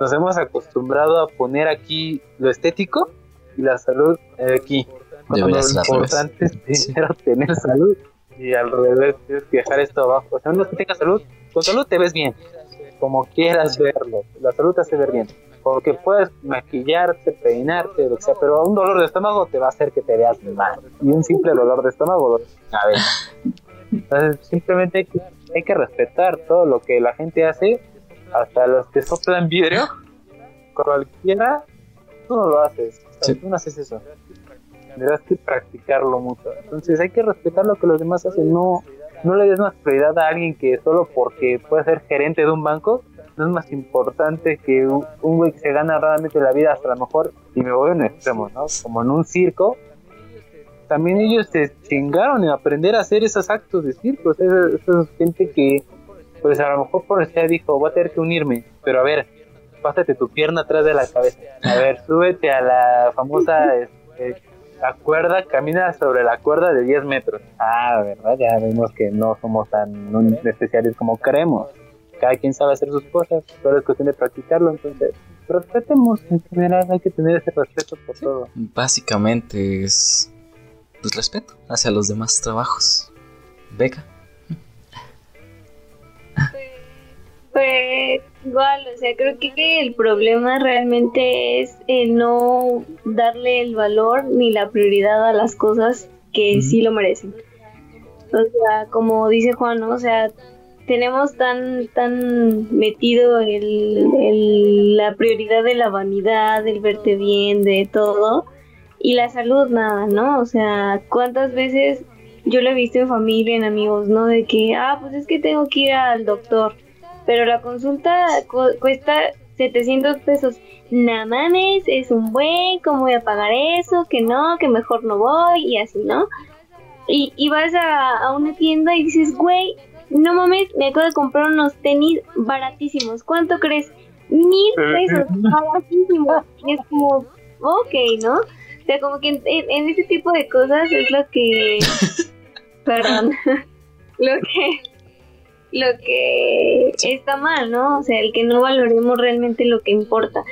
[SPEAKER 4] Nos hemos acostumbrado a poner aquí lo estético y la salud eh, aquí. Cuando lo importante es primero tener salud y al revés tienes que dejar esto abajo. O sea, uno que tenga salud, con salud te ves bien, como quieras verlo. La salud te hace ver bien. Porque puedes maquillarte, peinarte, lo que sea, pero un dolor de estómago te va a hacer que te veas mal. Y un simple dolor de estómago, a ver. Entonces, simplemente hay que, hay que respetar todo lo que la gente hace, hasta los que soplan vidrio. Cualquiera, tú no lo haces. O sea,
[SPEAKER 1] Sí.
[SPEAKER 4] Tú no haces eso. Tendrás que practicarlo mucho. Entonces, hay que respetar lo que los demás hacen. No, no le des más prioridad a alguien que solo porque puede ser gerente de un banco no es más importante que un güey que se gana raramente la vida hasta a lo mejor y me voy a un extremo no como en un circo. También ellos se chingaron en aprender a hacer esos actos de circo. Esa, esa es gente que pues a lo mejor por necesidad dijo voy a tener que unirme pero a ver pásate tu pierna atrás de la cabeza. A ver súbete a la famosa este, la cuerda, camina sobre la cuerda de 10 metros. Ah, verdad, ya vemos que no somos tan especiales como creemos. Cada quien sabe hacer sus cosas, pero es cuestión de practicarlo, entonces respetemos en general, hay que tener ese respeto por todo.
[SPEAKER 1] Básicamente es pues, respeto hacia los demás trabajos. Beca.
[SPEAKER 3] Pues igual, o sea, creo que el problema realmente es el no darle el valor ni la prioridad a las cosas que
[SPEAKER 1] Ujú.
[SPEAKER 3] sí lo merecen. O sea, como dice Juan, ¿no? o sea, tenemos tan tan metido el, el- la prioridad de la vanidad, del verte bien, de todo, y la salud nada, ¿no? O sea, ¿cuántas veces yo lo he visto en familia, en amigos, ¿no? De que, ah, pues es que tengo que ir al doctor, pero la consulta cu- cuesta 700 pesos. Nada mames, es un buen, ¿cómo voy a pagar eso? Que no, que mejor no voy, y así, ¿no? Y, y vas a, a una tienda y dices, güey, no mames, me acabo de comprar unos tenis baratísimos. ¿Cuánto crees? Mil pesos, baratísimos. Y es como, ok, ¿no? O sea, como que en, en- en ese tipo de cosas es lo que... Perdón. lo que... Lo que está mal, ¿no? O sea, el que no valoremos realmente lo que importa.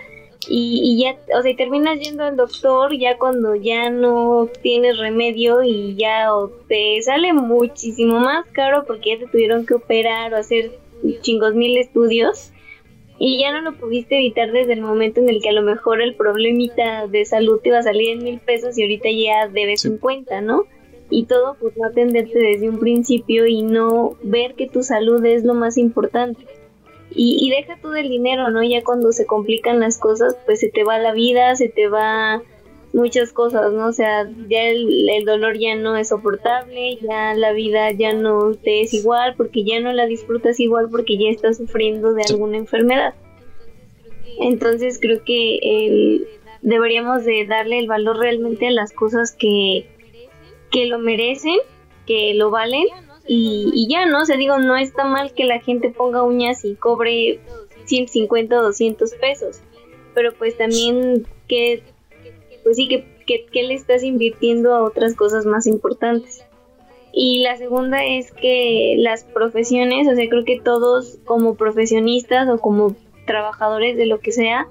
[SPEAKER 3] Y, y ya, o sea, y terminas yendo al doctor ya cuando ya no tienes remedio y ya o te sale muchísimo más caro porque ya te tuvieron que operar o hacer chingos mil estudios y ya no lo pudiste evitar desde el momento en el que a lo mejor el problemita de salud te iba a salir en mil pesos y ahorita ya debes
[SPEAKER 1] Sí.
[SPEAKER 3] 50, ¿no? Y todo pues no atenderte desde un principio y no ver que tu salud es lo más importante. Y, y deja tú del dinero, ¿no? Ya cuando se complican las cosas, pues se te va la vida, se te va muchas cosas, ¿no? O sea, ya el, el dolor ya no es soportable, ya la vida ya no te es igual, porque ya no la disfrutas igual, porque ya estás sufriendo de alguna enfermedad. Entonces creo que el- deberíamos de darle el valor realmente a las cosas que, que lo merecen, que lo valen, y, ya, ¿no? O sea, digo, no está mal que la gente ponga uñas y cobre 150 o 200 pesos, pero pues también que, pues sí, que, que, que le estás invirtiendo a otras cosas más importantes. Y la segunda es que las profesiones, o sea, creo que todos como profesionistas o como trabajadores de lo que sea,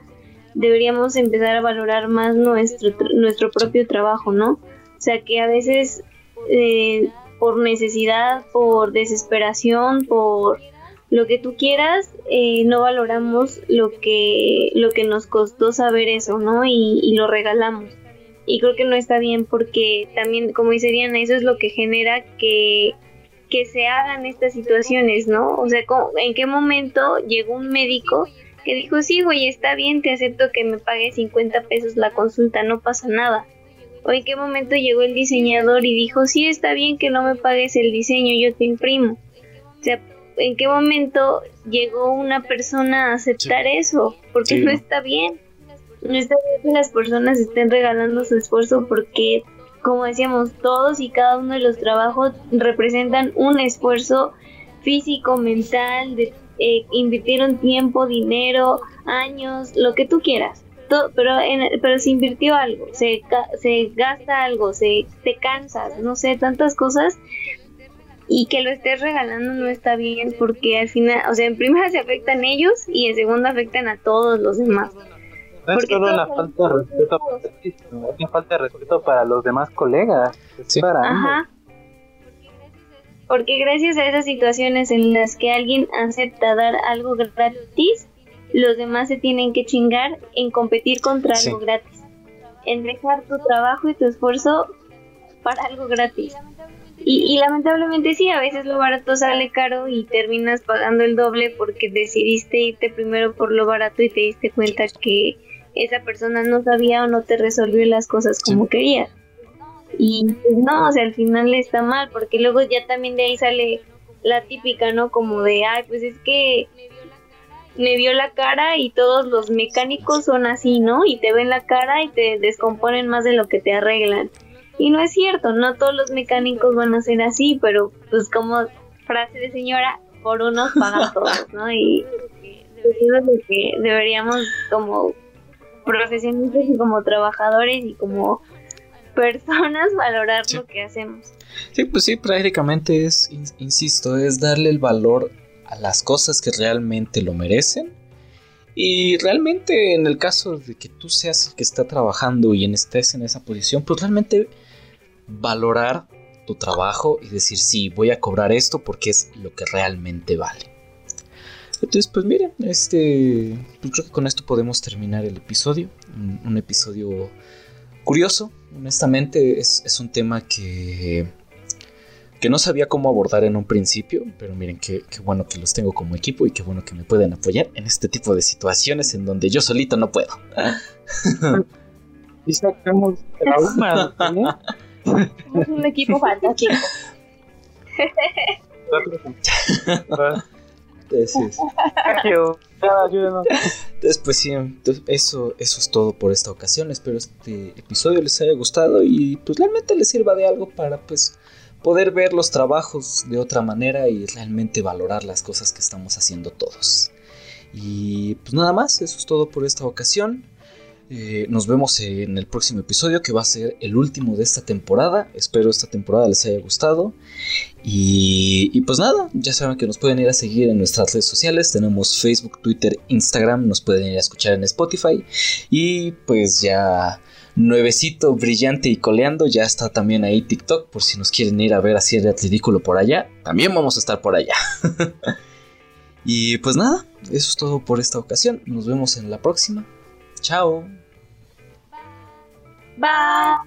[SPEAKER 3] deberíamos empezar a valorar más nuestro, tr- nuestro propio trabajo, ¿no? O sea, que a veces eh, por necesidad, por desesperación, por lo que tú quieras, eh, no valoramos lo que, lo que nos costó saber eso, ¿no? Y, lo regalamos. Y creo que no está bien porque también, como dice Diana, eso es lo que genera que, que se hagan estas situaciones, ¿no? O sea, ¿cómo- ¿en qué momento llegó un médico que dijo, sí, güey, está bien, te acepto que me pague 50 pesos la consulta, no pasa nada? ¿O en qué momento llegó el diseñador y dijo, sí, está bien que no me pagues el diseño, yo te imprimo? O sea, ¿en qué momento llegó una persona a aceptar eso? Porque
[SPEAKER 1] Sí,
[SPEAKER 3] no
[SPEAKER 1] ¿no?
[SPEAKER 3] está bien. No está bien que las personas estén regalando su esfuerzo porque, como decíamos, todos y cada uno de los trabajos representan un esfuerzo físico, mental, de, eh, invirtieron tiempo, dinero, años, lo que tú quieras. Todo, pero, en- pero se invirtió algo, se, ca- se gasta algo, se te cansas, no sé, tantas cosas y que lo estés regalando no está bien porque al final, o sea, en primera se afectan ellos y en segunda afectan a todos los demás.
[SPEAKER 4] No es
[SPEAKER 3] Porque
[SPEAKER 4] solo una falta de respeto para ti, sino es una falta de respeto para los demás colegas. Es
[SPEAKER 1] Sí.
[SPEAKER 4] para ambos.
[SPEAKER 3] Ajá. Porque gracias a esas situaciones en las que alguien acepta dar algo gratis, los demás se tienen que chingar en competir contra
[SPEAKER 1] Sí.
[SPEAKER 3] algo gratis. En dejar tu trabajo y tu esfuerzo para algo gratis. Y, y lamentablemente sí, a veces lo barato sale caro y terminas pagando el doble porque decidiste irte primero por lo barato y te diste cuenta que esa persona no sabía o no te resolvió las cosas como querías. Y pues no, o sea, al final está mal, porque luego ya también de ahí sale la típica, ¿no? Como de, ay, pues es que me vio la cara y todos los mecánicos son así, ¿no? Y te ven la cara y te descomponen más de lo que te arreglan. Y no es cierto, no todos los mecánicos van a ser así, pero pues como frase de señora, por unos pagan todos, ¿no? Y es lo que deberíamos como profesionistas y como trabajadores y como personas valorar
[SPEAKER 1] Sí.
[SPEAKER 3] lo que hacemos.
[SPEAKER 1] Sí, pues sí, prácticamente es, in- insisto, es darle el valor a las cosas que realmente lo merecen. Y realmente en el caso de que tú seas el que está trabajando y estés en esa posición, pues realmente valorar tu trabajo y decir, sí, voy a cobrar esto porque es lo que realmente vale. Entonces, pues miren, este, pues creo que con esto podemos terminar el episodio. Un, un episodio curioso, honestamente, es, es un tema que, que no sabía cómo abordar en un principio, pero miren qué, qué bueno que los tengo como equipo y qué bueno que me pueden apoyar en este tipo de situaciones en donde yo solito no puedo.
[SPEAKER 4] Y sacamos traumas, ¿eh?
[SPEAKER 2] Somos un equipo fantástico.
[SPEAKER 1] Pues sí, entonces, eso, eso es todo por esta ocasión. Espero este episodio les haya gustado y pues realmente les sirva de algo para pues poder ver los trabajos de otra manera y realmente valorar las cosas que estamos haciendo todos. Y pues nada más, eso es todo por esta ocasión. Eh, nos vemos en el próximo episodio que va a ser el último de esta temporada. Espero esta temporada les haya gustado. Y, y pues nada, ya saben que nos pueden ir a seguir en nuestras redes sociales. Tenemos Facebook, Twitter, Instagram. Nos pueden ir a escuchar en Spotify. Y pues ya nuevecito, brillante y coleando. Ya está también ahí TikTok por si nos quieren ir a ver así el ridículo por allá. También vamos a estar por allá. y pues nada, eso es todo por esta ocasión. Nos vemos en la próxima. Chao.
[SPEAKER 3] Bye.